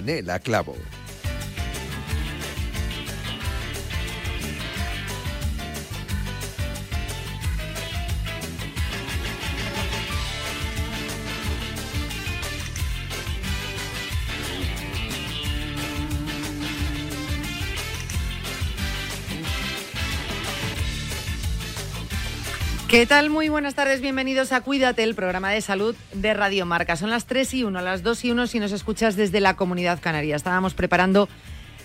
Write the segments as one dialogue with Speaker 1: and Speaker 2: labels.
Speaker 1: Yanela Clavo.
Speaker 2: ¿Qué tal? Muy buenas tardes, bienvenidos a Cuídate, el programa de salud de Radio Marca. Son las 3 y 1, las 2 y 1 si nos escuchas desde la Comunidad Canaria. Estábamos preparando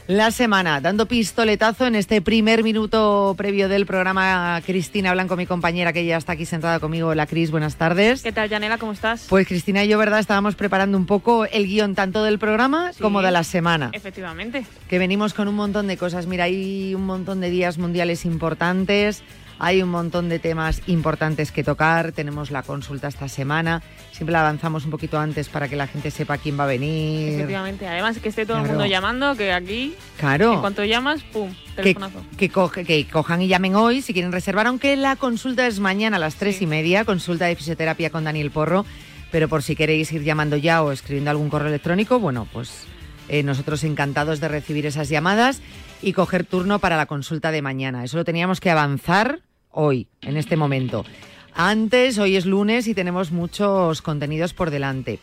Speaker 2: la semana, dando pistoletazo en este primer minuto previo del programa. Cristina Blanco, mi compañera, que ya está aquí sentada conmigo. La Cris, buenas tardes.
Speaker 3: ¿Qué tal, Janela? ¿Cómo estás?
Speaker 2: Pues Cristina y yo, ¿verdad? Estábamos preparando un poco el guion tanto del programa
Speaker 3: Sí.
Speaker 2: como de la semana.
Speaker 3: Efectivamente.
Speaker 2: que venimos con un montón de cosas. Mira, hay un montón de días mundiales importantes, hay un montón de temas importantes que tocar, tenemos la consulta esta semana, siempre la avanzamos un poquito antes para que la gente sepa quién va a venir.
Speaker 3: Efectivamente. Además, que esté todo
Speaker 2: Claro.
Speaker 3: el mundo llamando, que aquí,
Speaker 2: Claro.
Speaker 3: en cuanto llamas, pum,
Speaker 2: Que,
Speaker 3: telefonazo.
Speaker 2: que, cojan y llamen hoy si quieren reservar, aunque la consulta es mañana a las tres
Speaker 3: Sí.
Speaker 2: y media, consulta de fisioterapia con Daniel Porro, pero por si queréis ir llamando ya o escribiendo algún correo electrónico, bueno, pues eh, nosotros encantados de recibir esas llamadas y coger turno para la consulta de mañana. Eso lo teníamos que avanzar hoy, en este momento. Antes, hoy es lunes y tenemos muchos contenidos por delante.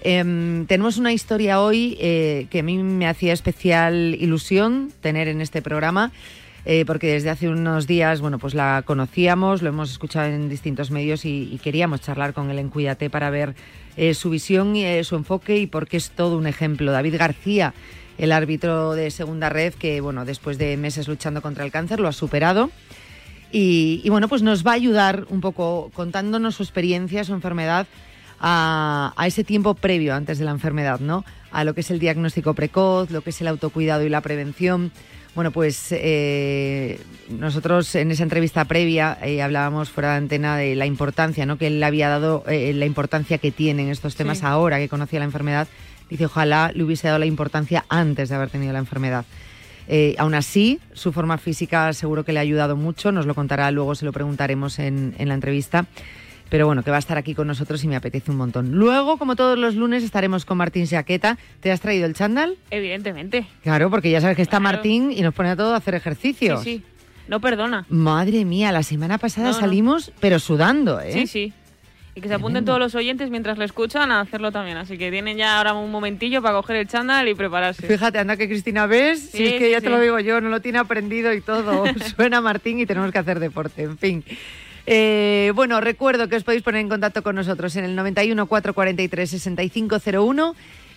Speaker 2: Em, tenemos una historia hoy eh, que a mí me hacía especial ilusión tener en este programa, eh, porque desde hace unos días, bueno, pues la conocíamos, lo hemos escuchado en distintos medios y, queríamos charlar con él en Cuídate para ver eh, su visión y su enfoque y porque es todo un ejemplo. David García, el árbitro de segunda red, que bueno, después de meses luchando contra el cáncer, lo ha superado. Y, y, bueno, pues nos va a ayudar un poco contándonos su experiencia, su enfermedad, a, a, ese tiempo previo antes de la enfermedad, ¿no? A lo que es el diagnóstico precoz, lo que es el autocuidado y la prevención. Bueno, pues eh, nosotros en esa entrevista previa eh, hablábamos fuera de antena de la importancia, ¿no? Que él le había dado, eh, la importancia que tienen estos temas
Speaker 3: Sí.
Speaker 2: ahora que conocía la enfermedad. Dice, ojalá le hubiese dado la importancia antes de haber tenido la enfermedad. Eh, aún así, su forma física seguro que le ha ayudado mucho, nos lo contará luego, se lo preguntaremos en, en la entrevista. Pero bueno, que va a estar aquí con nosotros y me apetece un montón. Luego, como todos los lunes, estaremos con Martín Saqueta. ¿Te has traído el chándal?
Speaker 3: Evidentemente.
Speaker 2: Claro, porque ya sabes que está
Speaker 3: Claro.
Speaker 2: Martín y nos pone a todos a hacer
Speaker 3: Sí,
Speaker 2: ejercicios.
Speaker 3: sí. No perdona.
Speaker 2: Madre mía, la semana pasada
Speaker 3: No, no.
Speaker 2: salimos, pero sudando, ¿eh?
Speaker 3: Sí, sí. Y que se apunten todos los oyentes mientras le escuchan a hacerlo también. Así que tienen ya ahora un momentillo para coger el chándal y prepararse.
Speaker 2: Fíjate, anda que Cristina ves, si
Speaker 3: Sí,
Speaker 2: es que
Speaker 3: sí,
Speaker 2: ya te
Speaker 3: sí.
Speaker 2: lo digo yo, no lo tiene aprendido y todo. Suena Martín y tenemos que hacer deporte, en fin. Eh, bueno, recuerdo que os podéis poner en contacto con nosotros en el 91 443 6501, eh,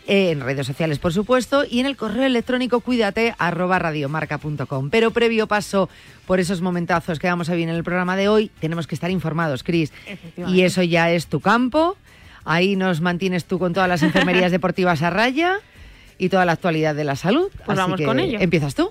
Speaker 2: en redes sociales, por supuesto, y en el correo electrónico cuídate arroba radiomarca.com. Pero previo paso por esos momentazos que vamos a ver en el programa de hoy, tenemos que estar informados, Cris. Y eso ya es tu campo. Ahí nos mantienes tú con todas las enfermerías deportivas a raya y toda la actualidad de la salud.
Speaker 3: Pues vamos
Speaker 2: que
Speaker 3: con ello.
Speaker 2: Empiezas tú.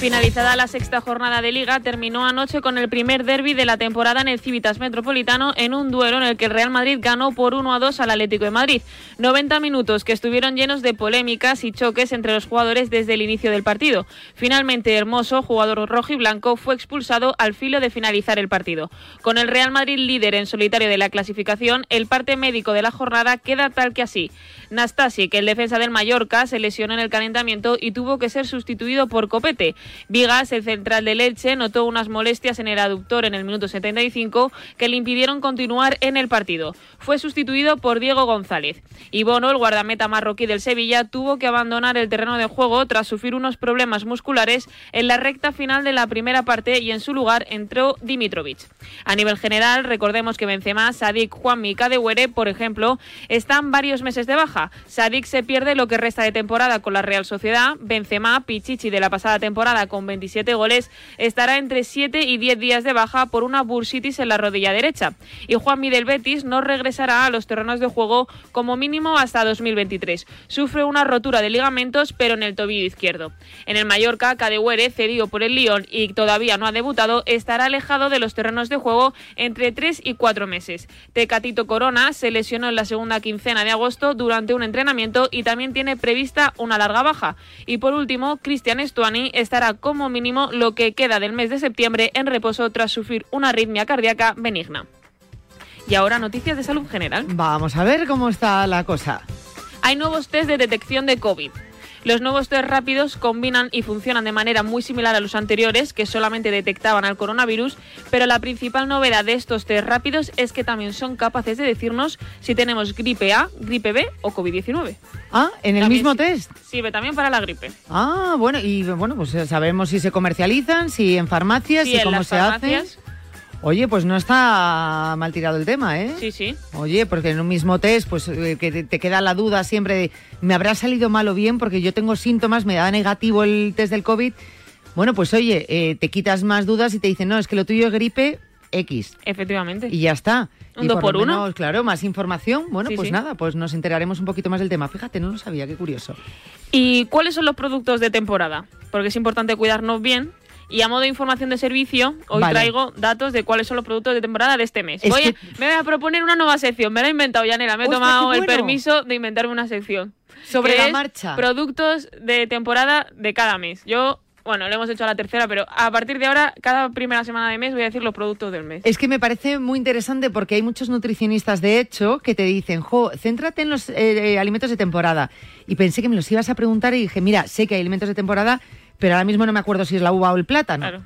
Speaker 3: Finalizada la sexta jornada de liga, terminó anoche con el primer derby de la temporada en el Civitas Metropolitano en un duelo en el que el Real Madrid ganó por 1 a 2 al Atlético de Madrid. 90 minutos que estuvieron llenos de polémicas y choques entre los jugadores desde el inicio del partido. Finalmente, Hermoso, jugador rojo y blanco, fue expulsado al filo de finalizar el partido. Con el Real Madrid líder en solitario de la clasificación, el parte médico de la jornada queda tal que así. Nastasi, que el defensa del Mallorca, se lesionó en el calentamiento y tuvo que ser sustituido por Copete. Vigas, el central de Leche, notó unas molestias en el aductor en el minuto 75 que le impidieron continuar en el partido. Fue sustituido por Diego González. Y Bono, el guardameta marroquí del Sevilla, tuvo que abandonar el terreno de juego tras sufrir unos problemas musculares en la recta final de la primera parte y en su lugar entró Dimitrovic. A nivel general, recordemos que Benzema, Sadik, Juanmi y Cadewere, por ejemplo, están varios meses de baja. Sadik se pierde lo que resta de temporada con la Real Sociedad. Benzema, Pichichi de la pasada temporada con 27 goles, estará entre 7 y 10 días de baja por una bursitis en la rodilla derecha. Y Juan Midel Betis no regresará a los terrenos de juego como mínimo hasta 2023. Sufre una rotura de ligamentos, pero en el tobillo izquierdo. En el Mallorca, Cadewere, cedido por el Lyon y todavía no ha debutado, estará alejado de los terrenos de juego entre 3 y 4 meses. Tecatito Corona se lesionó en la segunda quincena de agosto durante un entrenamiento y también tiene prevista una larga baja. Y por último, Cristian Estuani estará como mínimo lo que queda del mes de septiembre en reposo tras sufrir una arritmia cardíaca benigna. Y ahora noticias de salud general.
Speaker 2: Vamos a ver cómo está la cosa.
Speaker 3: Hay nuevos test de detección de COVID. Los nuevos test rápidos combinan y funcionan de manera muy similar a los anteriores, que solamente detectaban al coronavirus, pero la principal novedad de estos test rápidos es que también son capaces de decirnos si tenemos gripe A, gripe B o COVID-19.
Speaker 2: Ah, en el
Speaker 3: También
Speaker 2: mismo test.
Speaker 3: Sirve también para la gripe.
Speaker 2: Ah, bueno, y bueno, pues sabemos si se comercializan, si en farmacias,
Speaker 3: Sí,
Speaker 2: y
Speaker 3: en
Speaker 2: cómo
Speaker 3: las
Speaker 2: se
Speaker 3: farmacias.
Speaker 2: hacen. Oye, pues no está mal tirado el tema, ¿eh?
Speaker 3: Sí, sí.
Speaker 2: Oye, porque en un mismo test, pues eh, que te, queda la duda siempre de, ¿me habrá salido mal o bien? Porque yo tengo síntomas, me da negativo el test del COVID. Bueno, pues oye, eh, te quitas más dudas y te dicen, no, es que lo tuyo es gripe X.
Speaker 3: Efectivamente.
Speaker 2: Y ya está.
Speaker 3: Un
Speaker 2: y
Speaker 3: dos
Speaker 2: lo
Speaker 3: por uno.
Speaker 2: menos, claro, más información. Bueno,
Speaker 3: Sí,
Speaker 2: pues
Speaker 3: sí.
Speaker 2: nada, pues nos enteraremos un poquito más del tema. Fíjate, no lo sabía, qué curioso.
Speaker 3: ¿Y cuáles son los productos de temporada? Porque es importante cuidarnos bien. Y a modo de información de servicio, hoy
Speaker 2: Vale.
Speaker 3: traigo datos de cuáles son los productos de temporada de este mes.
Speaker 2: Es
Speaker 3: Voy a-
Speaker 2: que-
Speaker 3: Me voy a proponer una nueva sección. Me la he inventado, Yanela. Me he
Speaker 2: ¡Ostras,
Speaker 3: tomado el permiso de inventarme una sección.
Speaker 2: Sobre la marcha.
Speaker 3: Productos de temporada de cada mes. Yo, bueno, lo hemos hecho a la tercera, pero a partir de ahora, cada primera semana de mes voy a decir los productos del mes.
Speaker 2: Es que me parece muy interesante porque hay muchos nutricionistas, de hecho, que te dicen, jo, céntrate en los eh, eh, alimentos de temporada. Y pensé que me los ibas a preguntar y dije, mira, sé que hay alimentos de temporada, pero ahora mismo no me acuerdo si es la uva o el plátano.
Speaker 3: Claro.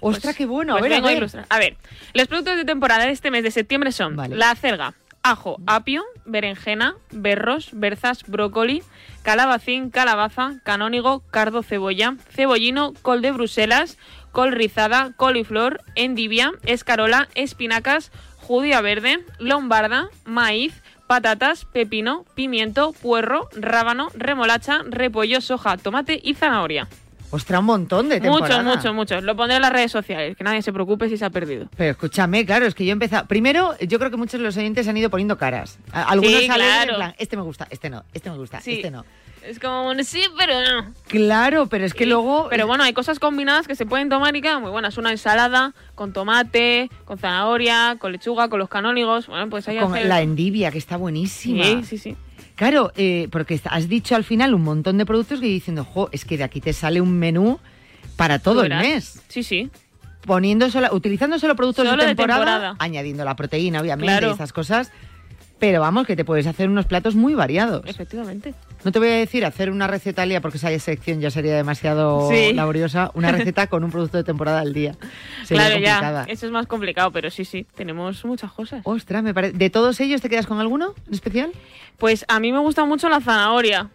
Speaker 2: Ostras,
Speaker 3: Pues-
Speaker 2: qué bueno.
Speaker 3: pues
Speaker 2: a ver, a ver.
Speaker 3: ilustrar. A ver, los productos de temporada de este mes de septiembre son
Speaker 2: Vale.
Speaker 3: la acelga, ajo, apio, berenjena, berros, berzas, brócoli, calabacín, calabaza, canónigo, cardo, cebolla, cebollino, col de Bruselas, col rizada, coliflor, endivia, escarola, espinacas, judía verde, lombarda, maíz, patatas, pepino, pimiento, puerro, rábano, remolacha, repollo, soja, tomate y zanahoria.
Speaker 2: Ostras, un montón de temporada.
Speaker 3: Muchos, muchos, muchos. Lo pondré en las redes sociales, que nadie se preocupe si se ha perdido.
Speaker 2: Pero escúchame, claro, es que yo he empezado. Primero, yo creo que muchos de los oyentes han ido poniendo caras. Algunos
Speaker 3: Sí,
Speaker 2: salen
Speaker 3: claro.
Speaker 2: en plan, este me gusta, este no, este me gusta,
Speaker 3: Sí.
Speaker 2: este no.
Speaker 3: Es como un sí, pero no.
Speaker 2: Claro, pero es que luego.
Speaker 3: Pero bueno, hay cosas combinadas que se pueden tomar y quedan muy buenas. Una ensalada con tomate, con zanahoria, con lechuga, con los canónigos. Bueno, pues ahí
Speaker 2: con
Speaker 3: hacer-
Speaker 2: la endivia, que está buenísima.
Speaker 3: Sí, sí, sí.
Speaker 2: Claro, eh, porque has dicho al final un montón de productos que diciendo, jo, es que de aquí te sale un menú para todo el mes.
Speaker 3: Sí, sí.
Speaker 2: Poniendo solo, utilizando solo productos
Speaker 3: Solo
Speaker 2: de,
Speaker 3: de
Speaker 2: temporada,
Speaker 3: temporada.
Speaker 2: añadiendo la proteína, obviamente,
Speaker 3: Claro.
Speaker 2: y estas cosas. Pero vamos, que te puedes hacer unos platos muy variados.
Speaker 3: Efectivamente.
Speaker 2: No te voy a decir hacer una receta al día porque esa sección ya sería demasiado
Speaker 3: Sí.
Speaker 2: laboriosa. Una receta con un producto de temporada al día. Sería
Speaker 3: claro,
Speaker 2: complicada.
Speaker 3: ya. Eso es más complicado, pero sí, sí. Tenemos muchas cosas.
Speaker 2: Ostras, me parece. ¿De todos ellos te quedas con alguno en especial?
Speaker 3: Pues a mí me gusta mucho la zanahoria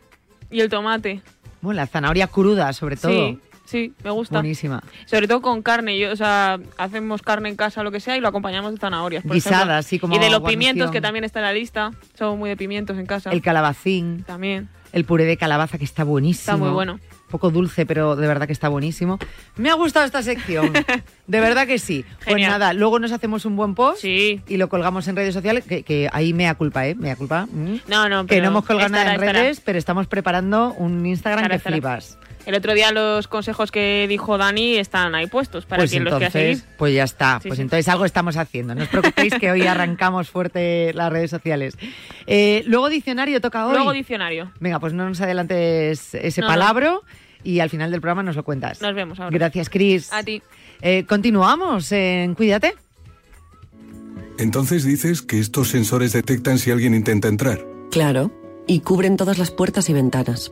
Speaker 3: y el tomate.
Speaker 2: Bueno, la zanahoria cruda, sobre todo.
Speaker 3: Sí, sí, me gusta.
Speaker 2: Buenísima.
Speaker 3: Sobre todo con carne. Yo, o sea, hacemos carne en casa o lo que sea y lo acompañamos de zanahorias. por
Speaker 2: Guisada, así como
Speaker 3: Y de los
Speaker 2: guarnición.
Speaker 3: pimientos, que también está en la lista. Somos muy de pimientos en casa.
Speaker 2: El calabacín,
Speaker 3: También.
Speaker 2: el puré de calabaza que está buenísimo.
Speaker 3: Está muy bueno.
Speaker 2: Poco dulce, pero de verdad que está buenísimo. Me ha gustado esta sección. de verdad que sí. Pues nada, luego nos hacemos un buen post
Speaker 3: Sí.
Speaker 2: y lo colgamos en redes sociales, que, que ahí mea culpa, ¿eh? Mea culpa. mm.
Speaker 3: No, no,
Speaker 2: Que
Speaker 3: pero
Speaker 2: no hemos colgado nada en
Speaker 3: estará,
Speaker 2: redes, pero estamos preparando un Instagram
Speaker 3: Estará,
Speaker 2: que flipas.
Speaker 3: El otro día los consejos que dijo Dani están ahí puestos para
Speaker 2: pues
Speaker 3: quien los quiera seguir.
Speaker 2: Pues ya está, pues entonces algo estamos haciendo. No os preocupéis que hoy arrancamos fuerte las redes sociales. Eh, luego diccionario toca hoy.
Speaker 3: Luego diccionario.
Speaker 2: Venga, pues no nos adelantes ese palabra y al final del programa nos lo cuentas.
Speaker 3: Nos vemos ahora.
Speaker 2: Gracias, Cris.
Speaker 3: A ti.
Speaker 2: Eh, continuamos en Cuídate.
Speaker 4: Entonces dices que estos sensores detectan si alguien intenta entrar.
Speaker 5: Claro, y cubren todas las puertas y ventanas.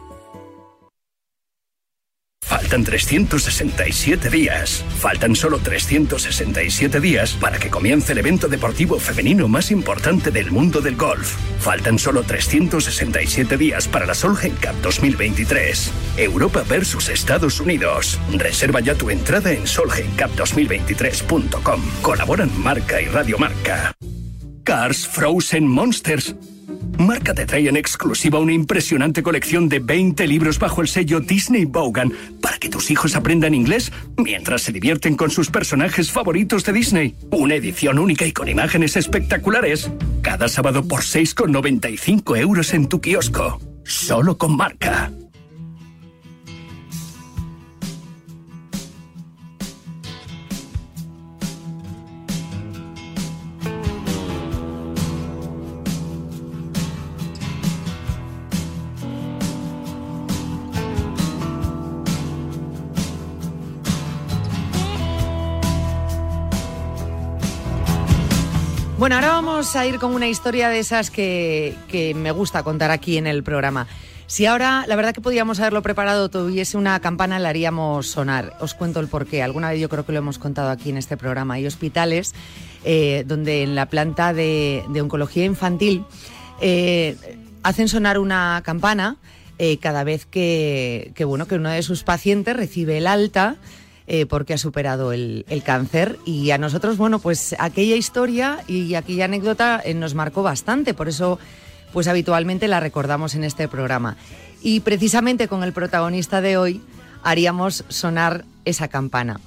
Speaker 6: Faltan 367 días. Faltan solo 367 días para que comience el evento deportivo femenino más importante del mundo del golf. Faltan solo 367 días para la Solheim Cup 2023. Europa versus Estados Unidos. Reserva ya tu entrada en solheimcup2023.com. Colaboran Marca y Radio Marca. Cars Frozen Monsters Marca te trae en exclusiva una impresionante colección de 20 libros bajo el sello Disney Bogan para que tus hijos aprendan inglés mientras se divierten con sus personajes favoritos de Disney. Una edición única y con imágenes espectaculares. Cada sábado por 6,95 euros en tu kiosco. Solo con marca.
Speaker 2: Bueno, ahora vamos a ir con una historia de esas que, me gusta contar aquí en el programa. Si ahora, la verdad que podíamos haberlo preparado, tuviese una campana, la haríamos sonar. Os cuento el porqué. Alguna vez yo creo que lo hemos contado aquí en este programa. Hay hospitales eh, donde en la planta de, oncología infantil eh, hacen sonar una campana eh, cada vez que, que, bueno, que uno de sus pacientes recibe el alta eh, porque ha superado el, cáncer. Y a nosotros, bueno, pues aquella historia y aquella anécdota eh, nos marcó bastante, por eso pues habitualmente la recordamos en este programa. Y precisamente con el protagonista de hoy haríamos sonar esa campana.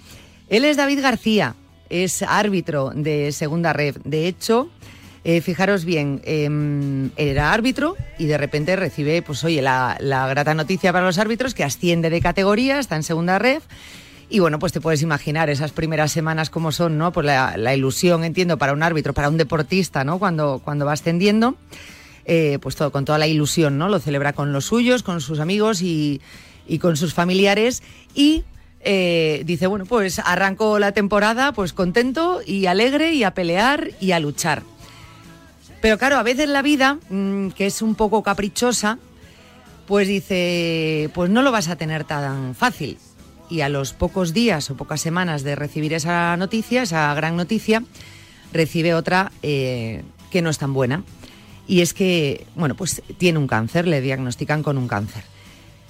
Speaker 2: Él es David García, es árbitro de Segunda Red. De hecho, eh, fijaros bien, em, era árbitro y de repente recibe, pues oye, la, grata noticia para los árbitros que asciende de categoría, está en Segunda Red y bueno, pues te puedes imaginar esas primeras semanas como son, ¿no? Pues la, ilusión, entiendo, para un árbitro, para un deportista, ¿no? Cuando, cuando va ascendiendo, eh, pues todo, con toda la ilusión, ¿no? Lo celebra con los suyos, con sus amigos y, con sus familiares. Y eh, dice, bueno, pues arranco la temporada pues contento y alegre y a pelear y a luchar. Pero claro, a veces la vida, mm, que es un poco caprichosa, pues dice, pues no lo vas a tener tan fácil y a los pocos días o pocas semanas de recibir esa noticia, esa gran noticia, recibe otra eh, que no es tan buena. Y es que, bueno, pues tiene un cáncer, le diagnostican con un cáncer.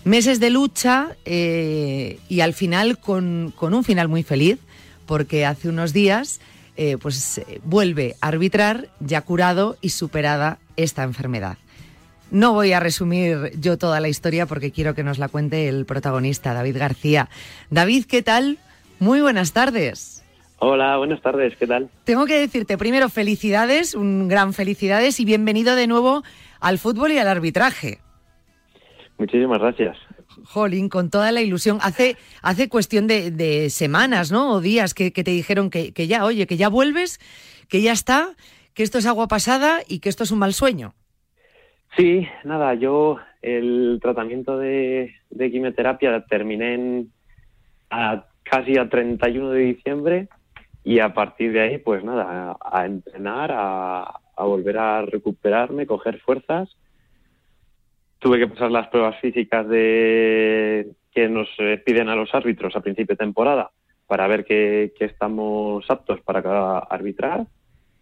Speaker 2: Meses de lucha eh, y al final con, un final muy feliz, porque hace unos días eh, pues vuelve a arbitrar ya curado y superada esta enfermedad. No voy a resumir yo toda la historia porque quiero que nos la cuente el protagonista, David García. David, ¿qué tal? Muy buenas tardes.
Speaker 7: Hola, buenas tardes, ¿qué tal?
Speaker 2: Tengo que decirte primero felicidades, un gran felicidades y bienvenido de nuevo al fútbol y al arbitraje.
Speaker 7: Muchísimas gracias.
Speaker 2: Jolín, con toda la ilusión. Hace, hace cuestión de, semanas, ¿no? O días que, te dijeron que, que ya, oye, que ya vuelves, que ya está, que esto es agua pasada y que esto es un mal sueño.
Speaker 7: Sí, nada, yo el tratamiento de, quimioterapia terminé en, a, casi a 31 de diciembre y a partir de ahí, pues nada, a, entrenar, a, volver a recuperarme, coger fuerzas. Tuve que pasar las pruebas físicas de que nos piden a los árbitros a principio de temporada para ver que, que estamos aptos para arbitrar.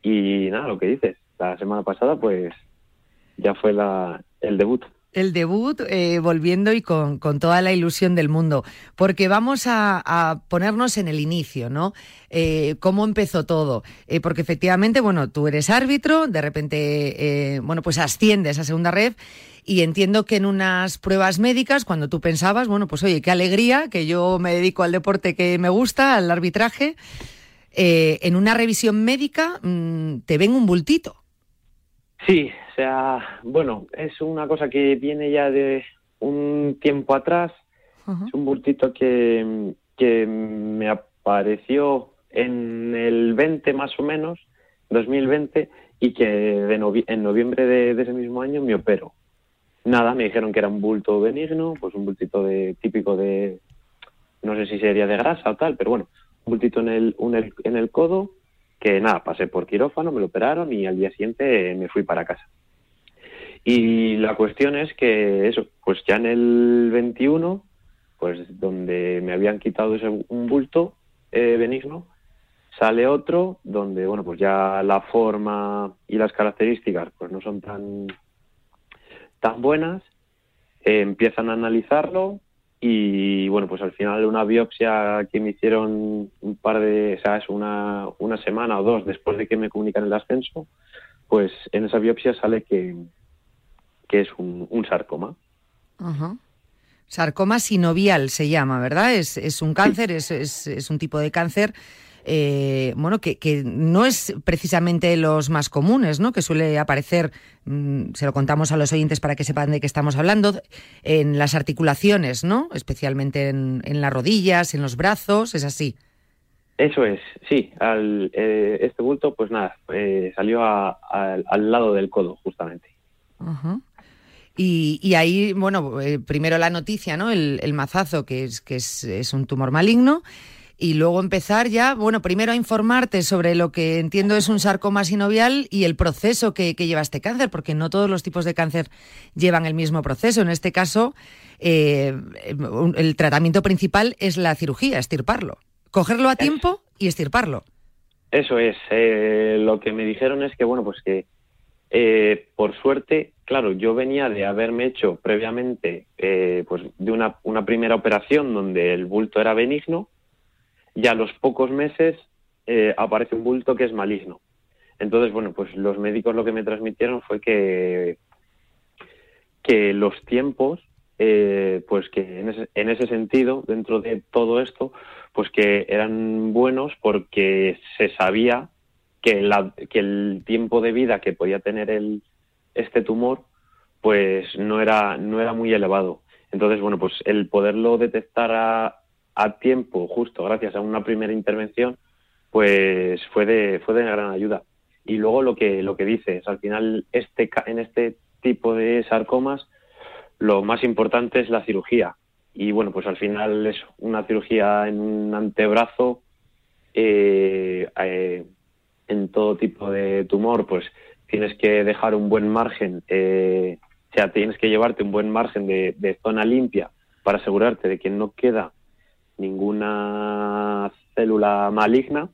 Speaker 7: Y nada, lo que dices, la semana pasada, pues ya fue la, el debut.
Speaker 2: el debut eh, volviendo y con, toda la ilusión del mundo, porque vamos a, ponernos en el inicio, ¿no? Eh, ¿Cómo empezó todo? Eh, porque efectivamente, bueno, tú eres árbitro, de repente, bueno, pues asciendes a segunda red y entiendo que en unas pruebas médicas, cuando tú pensabas, bueno, pues oye, qué alegría, que yo me dedico al deporte que me gusta, al arbitraje, en una revisión médica mm, te ven un bultito.
Speaker 7: Sí, o sea, bueno, es una cosa que viene ya de un tiempo atrás. Es un bultito que, que me apareció en el 20 más o menos, 2020, y que de en noviembre de, ese mismo año me opero. Nada, me dijeron que era un bulto benigno, pues un bultito de, típico de, no sé si sería de grasa o tal, pero bueno, un bultito en el, en el codo, que nada, pasé por quirófano, me lo operaron y al día siguiente me fui para casa. Y la cuestión es que eso, pues ya en el 21, pues donde me habían quitado ese, un bulto eh, benigno, sale otro donde, bueno, pues ya la forma y las características pues no son tan, tan buenas, eh, empiezan a analizarlo y bueno, pues al final una biopsia que me hicieron un par de, o sea, es una, una semana o dos después de que me comunican el ascenso, pues en esa biopsia sale que, que es un, sarcoma.
Speaker 2: Sarcoma sinovial se llama, ¿verdad? Es, es un cáncer, es, es, un tipo de cáncer. Eh, bueno, que, que, no es precisamente los más comunes, ¿no? Que suele aparecer, mm, se lo contamos a los oyentes para que sepan de qué estamos hablando, en las articulaciones, ¿no? Especialmente en, en las rodillas, en los brazos, ¿es así?
Speaker 7: Eso es, sí. Al, eh, este bulto, pues nada, eh, salió al lado del codo, justamente.
Speaker 2: Ajá. Y, ahí, bueno, eh, primero la noticia, ¿no? El, mazazo, que, es, que es, un tumor maligno. Y luego empezar ya, bueno, primero a informarte sobre lo que entiendo es un sarcoma sinovial y el proceso que, lleva este cáncer, porque no todos los tipos de cáncer llevan el mismo proceso. En este caso, eh, el tratamiento principal es la cirugía, estirparlo. Cogerlo a tiempo y estirparlo.
Speaker 7: Eso es. Eh, lo que me dijeron es que, bueno, pues que eh, por suerte, claro, yo venía de haberme hecho previamente eh, pues de una, una, primera operación donde el bulto era benigno y a los pocos meses eh, aparece un bulto que es maligno. Entonces, bueno, pues los médicos lo que me transmitieron fue que, que los tiempos, pues que en ese, en ese sentido, dentro de todo esto, pues que eran buenos porque se sabía que, que el tiempo de vida que podía tener el, este tumor pues no era, no era muy elevado. Entonces, bueno, pues el poderlo detectar a, a tiempo, justo gracias a una primera intervención, pues fue de, fue de gran ayuda. Y luego lo que, lo que dices, al final este, en este tipo de sarcomas lo más importante es la cirugía. Y bueno, pues al final es una cirugía en un antebrazo eh, eh, en todo tipo de tumor, pues tienes que dejar un buen margen, eh, o sea, tienes que llevarte un buen margen de, zona limpia para asegurarte de que no queda ninguna célula maligna.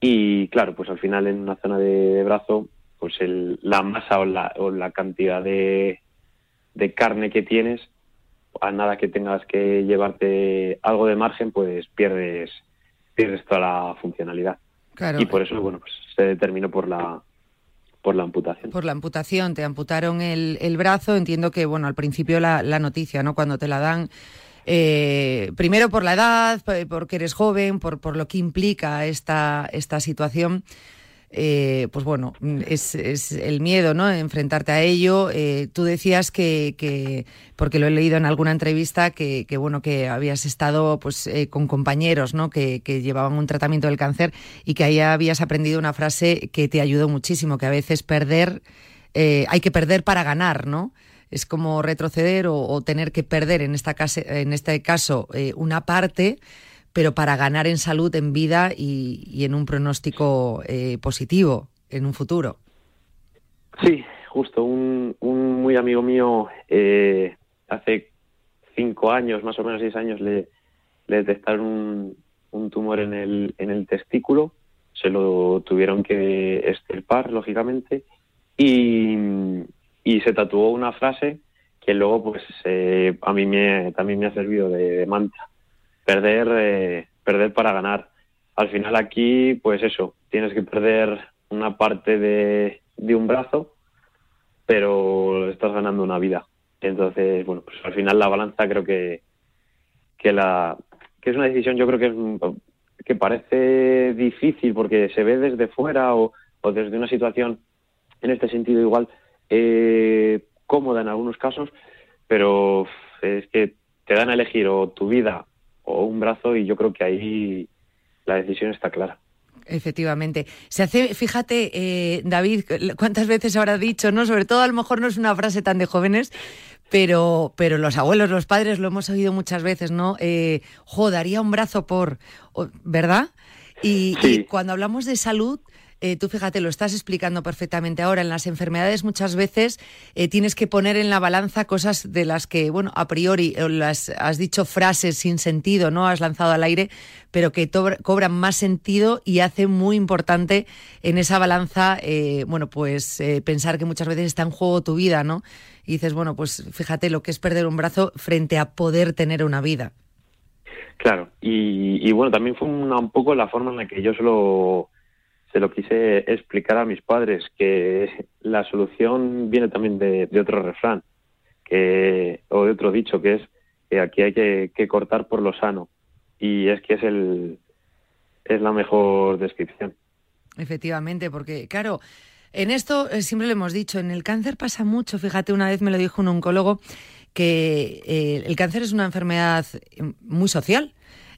Speaker 7: Y claro, pues al final en una zona de, brazo, pues el, la masa o la, o la cantidad de, de carne que tienes, a nada que tengas que llevarte algo de margen, pues pierdes, pierdes toda la funcionalidad. Y por eso, bueno, pues se determinó por la por la amputación.
Speaker 2: Por la amputación, te amputaron el, el brazo. Entiendo que, bueno, al principio la, la noticia, ¿no? Cuando te la dan, eh, primero por la edad, porque eres joven, por, por lo que implica esta, esta situación. Eh, pues bueno, es, el miedo, ¿no? Enfrentarte a ello. Eh, tú decías que, porque lo he leído en alguna entrevista, que, bueno, que habías estado pues eh, con compañeros, ¿no? Que, llevaban un tratamiento del cáncer y que ahí habías aprendido una frase que te ayudó muchísimo, que a veces perder, hay que perder para ganar, ¿no? Es como retroceder o, tener que perder, en, esta en este caso, una parte pero para ganar en salud, en vida y, en un pronóstico eh, positivo en un futuro.
Speaker 7: Sí, justo. Un, muy amigo mío eh, hace cinco años, más o menos seis años, le, detectaron un, tumor en el, en el testículo. Se lo tuvieron que extirpar, lógicamente, y, y se tatuó una frase que luego pues eh, a mí me, también me ha servido de, manta. Perder, eh, perder para ganar. Al final aquí, pues eso, tienes que perder una parte de, de un brazo, pero estás ganando una vida. Entonces, bueno, pues al final la balanza creo que, que, la, que es una decisión, yo creo que, es, que parece difícil porque se ve desde fuera o, o desde una situación en este sentido igual eh, cómoda en algunos casos, pero es que te dan a elegir o tu vida o un brazo y yo creo que ahí la decisión está clara.
Speaker 2: Efectivamente. Se hace, fíjate, eh, David, cuántas veces habrá dicho, ¿no? Sobre todo a lo mejor no es una frase tan de jóvenes, pero, pero los abuelos, los padres lo hemos oído muchas veces, ¿no? Eh, daría un brazo por, ¿verdad? y cuando hablamos de salud, eh, tú fíjate, lo estás explicando perfectamente ahora, en las enfermedades muchas veces eh, tienes que poner en la balanza cosas de las que, bueno, a priori eh, las, has dicho frases sin sentido, ¿no? Has lanzado al aire, pero que cobran más sentido y hace muy importante en esa balanza, bueno, pues pensar que muchas veces está en juego tu vida, ¿no? Y dices, bueno, pues fíjate lo que es perder un brazo frente a poder tener una vida.
Speaker 7: Claro, y, bueno, también fue un poco la forma en la que yo solo se lo quise explicar a mis padres, que la solución viene también de, otro refrán, que, o de otro dicho, que es que aquí hay que, cortar por lo sano. Y es que es, el, es la mejor descripción.
Speaker 2: Efectivamente, porque claro, en esto eh, siempre lo hemos dicho, en el cáncer pasa mucho, fíjate, una vez me lo dijo un oncólogo, que eh, el cáncer es una enfermedad muy social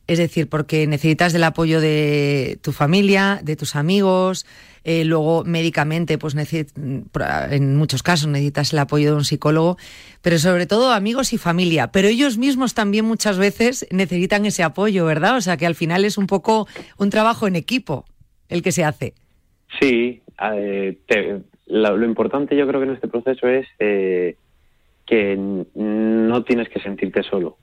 Speaker 2: es decir, porque necesitas del apoyo de tu familia, de tus amigos, eh, luego médicamente, pues en muchos casos necesitas el apoyo de un psicólogo, pero sobre todo amigos y familia. Pero ellos mismos también muchas veces necesitan ese apoyo, ¿verdad? O sea que al final es un poco un trabajo en equipo el que se hace.
Speaker 7: Sí, eh, lo, importante yo creo que en este proceso es eh, que no tienes que sentirte solo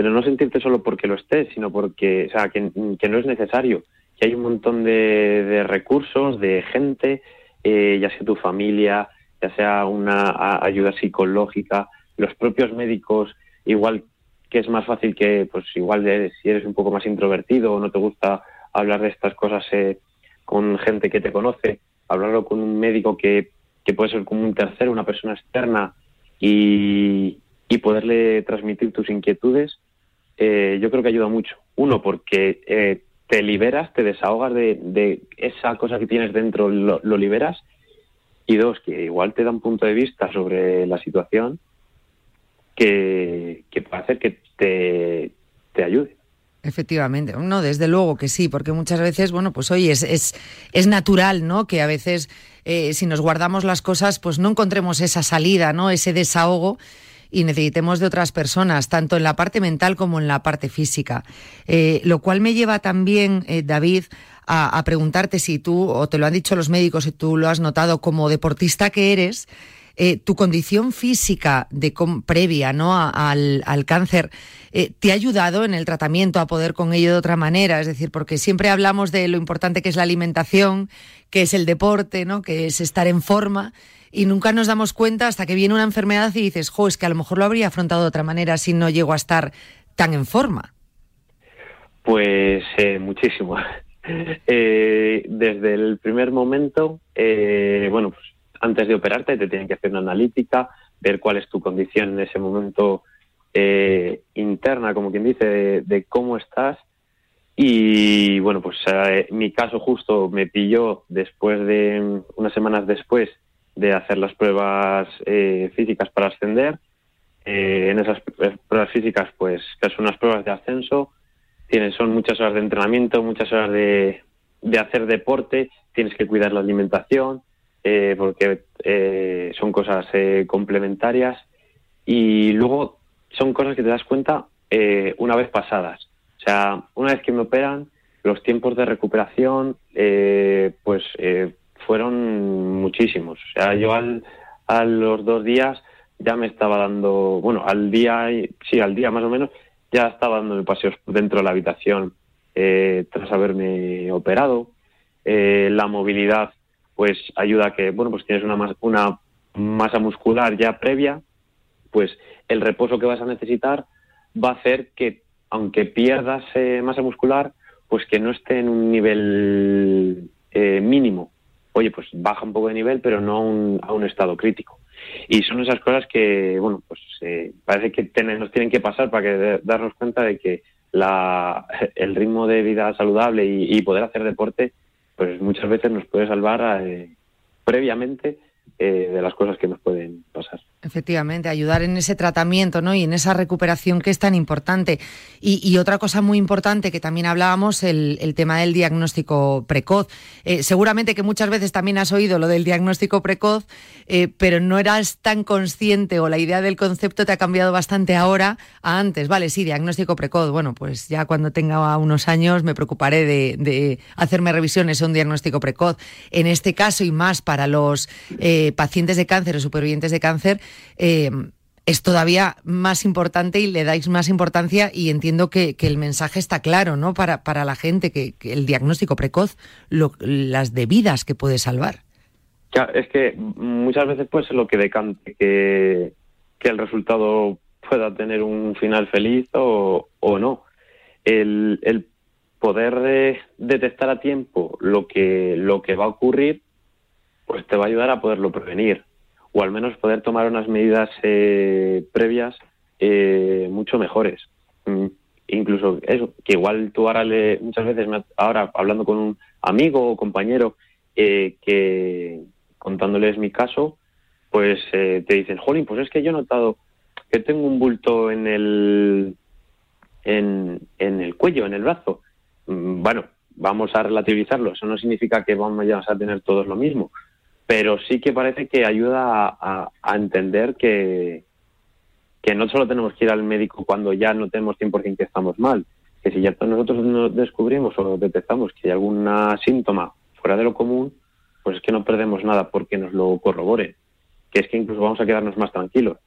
Speaker 7: pero no sentirte solo porque lo estés, sino porque, o sea, que, no es necesario, que hay un montón de, recursos, de gente, eh, ya sea tu familia, ya sea una ayuda psicológica, los propios médicos, igual que es más fácil que, pues igual de, si eres un poco más introvertido o no te gusta hablar de estas cosas eh, con gente que te conoce, hablarlo con un médico que, que puede ser como un tercero, una persona externa y, y poderle transmitir tus inquietudes, eh, yo creo que ayuda mucho. Uno, porque eh, te liberas, te desahogas de, esa cosa que tienes dentro, lo, liberas. Y dos, que igual te da un punto de vista sobre la situación que, puede hacer que te, te ayude.
Speaker 2: Efectivamente, no, desde luego que sí, porque muchas veces, bueno, pues oye, es, es, es natural, ¿no? Que a veces eh, si nos guardamos las cosas, pues no encontremos esa salida, ¿no? Ese desahogo y necesitemos de otras personas, tanto en la parte mental como en la parte física. Eh, lo cual me lleva también, eh, David, a, preguntarte si tú, o te lo han dicho los médicos, si tú lo has notado como deportista que eres, eh, tu condición física de previa ¿no? al, al, cáncer te ha ayudado en el tratamiento a poder con ello de otra manera, es decir, porque siempre hablamos de lo importante que es la alimentación, que es el deporte, ¿no? que es estar en forma y nunca nos damos cuenta hasta que viene una enfermedad y dices, jo, es que a lo mejor lo habría afrontado de otra manera si no llego a estar tan en forma.
Speaker 7: Pues eh, muchísimo. Eh, desde el primer momento, eh, bueno, pues antes de operarte te tienen que hacer una analítica, ver cuál es tu condición en ese momento interna, como quien dice, de, de, cómo estás. Y bueno, pues mi caso justo me pilló después de, unas semanas después de hacer las pruebas eh, físicas para ascender. Eh, en esas pruebas físicas, pues, que son unas pruebas de ascenso, tienes, son muchas horas de entrenamiento, muchas horas de, de hacer deporte, tienes que cuidar la alimentación, eh, porque son cosas complementarias. Y luego son cosas que te das cuenta una vez pasadas. O sea, una vez que me operan, los tiempos de recuperación, pues fueron muchísimos. O sea, yo al, a los dos días ya me estaba dando, bueno, al día, sí, al día más o menos, ya estaba dándome paseos dentro de la habitación eh, tras haberme operado. Eh, la movilidad, pues ayuda a que, bueno, pues tienes una, una masa muscular ya previa pues el reposo que vas a necesitar va a hacer que, aunque pierdas eh, masa muscular, pues que no esté en un nivel eh, mínimo. Oye, pues baja un poco de nivel, pero no a un, a un estado crítico. Y son esas cosas que, bueno, pues eh, parece que nos tienen que pasar para que darnos cuenta de que la, el ritmo de vida saludable y, poder hacer deporte, pues muchas veces nos puede salvar eh, previamente eh, de las cosas que nos pueden pasar.
Speaker 2: Efectivamente, ayudar en ese tratamiento ¿no? y en esa recuperación que es tan importante. Y, otra cosa muy importante que también hablábamos, el, tema del diagnóstico precoz. Eh, seguramente que muchas veces también has oído lo del diagnóstico precoz, eh, pero no eras tan consciente o la idea del concepto te ha cambiado bastante ahora a antes. Vale, sí, diagnóstico precoz. Bueno, pues ya cuando tenga unos años me preocuparé de, de hacerme revisiones a un diagnóstico precoz. En este caso y más para los pacientes de cáncer o supervivientes de cáncer, eh, es todavía más importante y le dais más importancia y entiendo que, el mensaje está claro, ¿no? Para, para la gente, que, el diagnóstico precoz, las debidas que puede salvar.
Speaker 7: es que muchas veces puede ser lo que decante que, que el resultado pueda tener un final feliz o, no. El, el poder eh, detectar a tiempo lo que, lo que va a ocurrir pues te va a ayudar a poderlo prevenir o al menos poder tomar unas medidas eh, previas eh, mucho mejores. Mm, incluso eso, que igual tú ahora le, muchas veces, ahora hablando con un amigo o compañero eh, que contándoles mi caso, pues te dicen, jolín, pues es que yo he notado que tengo un bulto en el, en, en el cuello, en el brazo. Mm, bueno, vamos a relativizarlo. Eso no significa que vamos a tener todos lo mismo pero sí que parece que ayuda a, entender que, que no solo tenemos que ir al médico cuando ya no tenemos 100% que estamos mal, que si ya nosotros nos descubrimos o detectamos que hay algún síntoma fuera de lo común, pues es que no perdemos nada porque nos lo corrobore, que es que incluso vamos a quedarnos más tranquilos,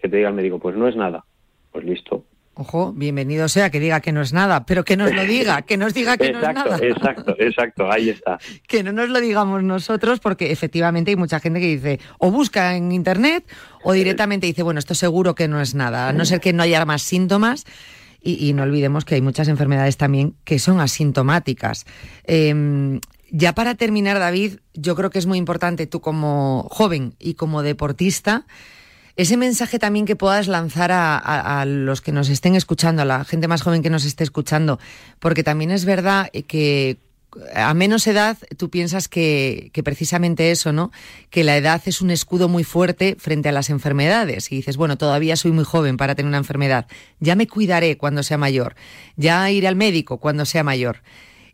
Speaker 7: que te diga el médico, pues no es nada, pues listo,
Speaker 2: Ojo, bienvenido sea que diga que no es nada, pero que nos lo diga, que nos diga que no es nada.
Speaker 7: Exacto, exacto, ahí está.
Speaker 2: que no nos lo digamos nosotros, porque efectivamente hay mucha gente que dice, o busca en internet, o directamente dice, bueno, esto seguro que no es nada, a no ser que no haya más síntomas. Y, no olvidemos que hay muchas enfermedades también que son asintomáticas. Em, ya para terminar, David, yo creo que es muy importante tú como joven y como deportista, ese mensaje también que puedas lanzar a, los que nos estén escuchando, a la gente más joven que nos esté escuchando, porque también es verdad que a menos edad tú piensas que, precisamente eso, ¿no? Que la edad es un escudo muy fuerte frente a las enfermedades. Y dices, bueno, todavía soy muy joven para tener una enfermedad. Ya me cuidaré cuando sea mayor. Ya iré al médico cuando sea mayor.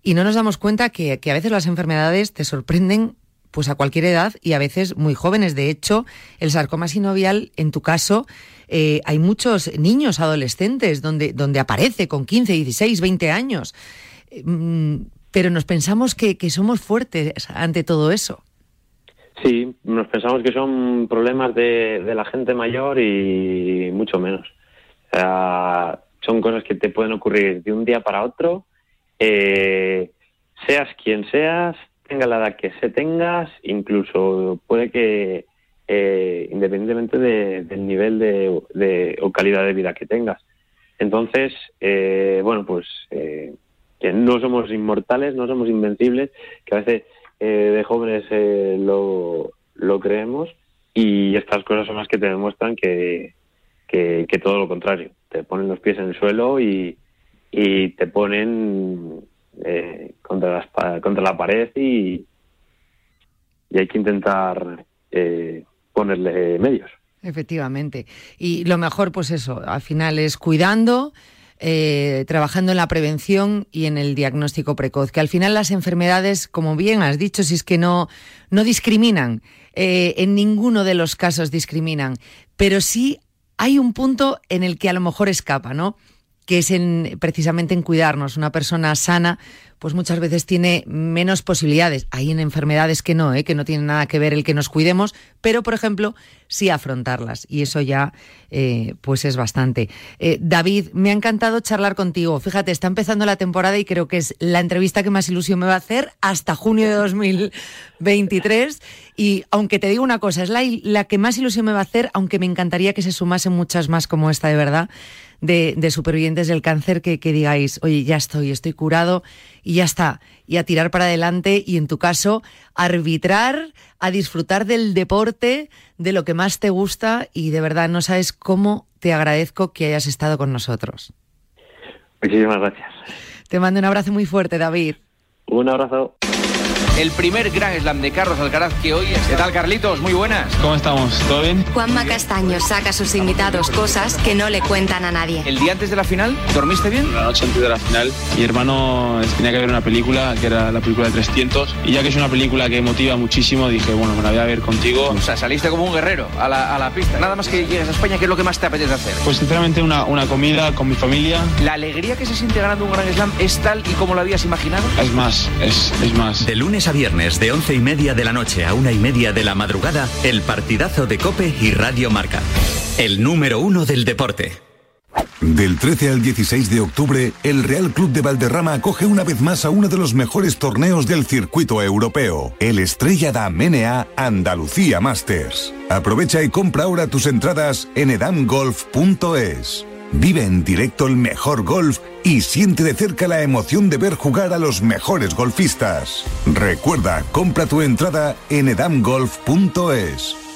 Speaker 2: Y no nos damos cuenta que, que a veces las enfermedades te sorprenden pues a cualquier edad y a veces muy jóvenes. De hecho, el sarcoma sinovial, en tu caso, eh, hay muchos niños, adolescentes, donde, donde aparece con 15, 16, 20 años. Mm, pero nos pensamos que, somos fuertes ante todo eso.
Speaker 7: Sí, nos pensamos que son problemas de, la gente mayor y mucho menos. son cosas que te pueden ocurrir de un día para otro, eh, seas quien seas, tenga la edad que se tengas, incluso puede que eh, independientemente del nivel de, o calidad de vida que tengas. Entonces, eh, bueno, pues eh, que no somos inmortales, no somos invencibles, que a veces de jóvenes lo, lo creemos y estas cosas son las que te demuestran que, que, todo lo contrario. Te ponen los pies en el suelo y, y te ponen eh, contra, contra la pared y, y hay que intentar eh, ponerle medios.
Speaker 2: Efectivamente. Y lo mejor, pues eso, al final es cuidando, eh, trabajando en la prevención y en el diagnóstico precoz. Que al final las enfermedades, como bien has dicho, si es que no, no discriminan, en ninguno de los casos discriminan, pero sí hay un punto en el que a lo mejor escapa, ¿no? Que es en, precisamente en cuidarnos. Una persona sana pues muchas veces tiene menos posibilidades. Hay en enfermedades que no, ¿eh? que no tienen nada que ver el que nos cuidemos, pero por ejemplo, sí afrontarlas. Y eso ya, eh, pues es bastante. Eh, David, me ha encantado charlar contigo. Fíjate, está empezando la temporada y creo que es la entrevista que más ilusión me va a hacer hasta junio de 2023. Y aunque te digo una cosa, es la, la que más ilusión me va a hacer, aunque me encantaría que se sumasen muchas más como esta de verdad de, supervivientes del cáncer que, digáis, oye, ya estoy, estoy curado y ya está. Y a tirar para adelante y en tu caso, arbitrar, a disfrutar del deporte, de lo que más te gusta y de verdad no sabes cómo te agradezco que hayas estado con nosotros.
Speaker 7: Muchísimas gracias.
Speaker 2: Te mando un abrazo muy fuerte, David.
Speaker 7: Un abrazo
Speaker 8: el primer Gran Slam de Carlos Alcaraz que hoy es. ¿Qué tal, Carlitos? Muy buenas.
Speaker 9: ¿Cómo estamos? ¿Todo bien?
Speaker 10: Juanma Castaño saca a sus invitados cosas que no le cuentan a nadie.
Speaker 8: ¿El día antes de la final dormiste bien?
Speaker 9: La noche antes de la final, mi hermano tenía que ver una película, que era la película de 300, y ya que es una película que motiva muchísimo, dije, bueno, me la voy a ver contigo.
Speaker 8: O sea, saliste como un guerrero a la, a la pista. Nada más que llegues a España, ¿qué es lo que más te apetece hacer?
Speaker 9: Pues sinceramente una, una comida con mi familia.
Speaker 8: ¿La alegría que se siente ganando un Gran Slam es tal y como lo habías imaginado?
Speaker 9: Es más, es, es más.
Speaker 11: De lunes a viernes, de 11 y media de la noche a una y media de la madrugada, el partidazo de Cope y Radio Marca. El número uno del deporte.
Speaker 12: Del 13 al 16 de octubre, el Real Club de Valderrama acoge una vez más a uno de los mejores torneos del circuito europeo, el Estrella da Menea Andalucía Masters. Aprovecha y compra ahora tus entradas en edamgolf.es. Vive en directo el mejor golf y siente de cerca la emoción de ver jugar a los mejores golfistas. Recuerda, compra tu entrada en edamgolf.es.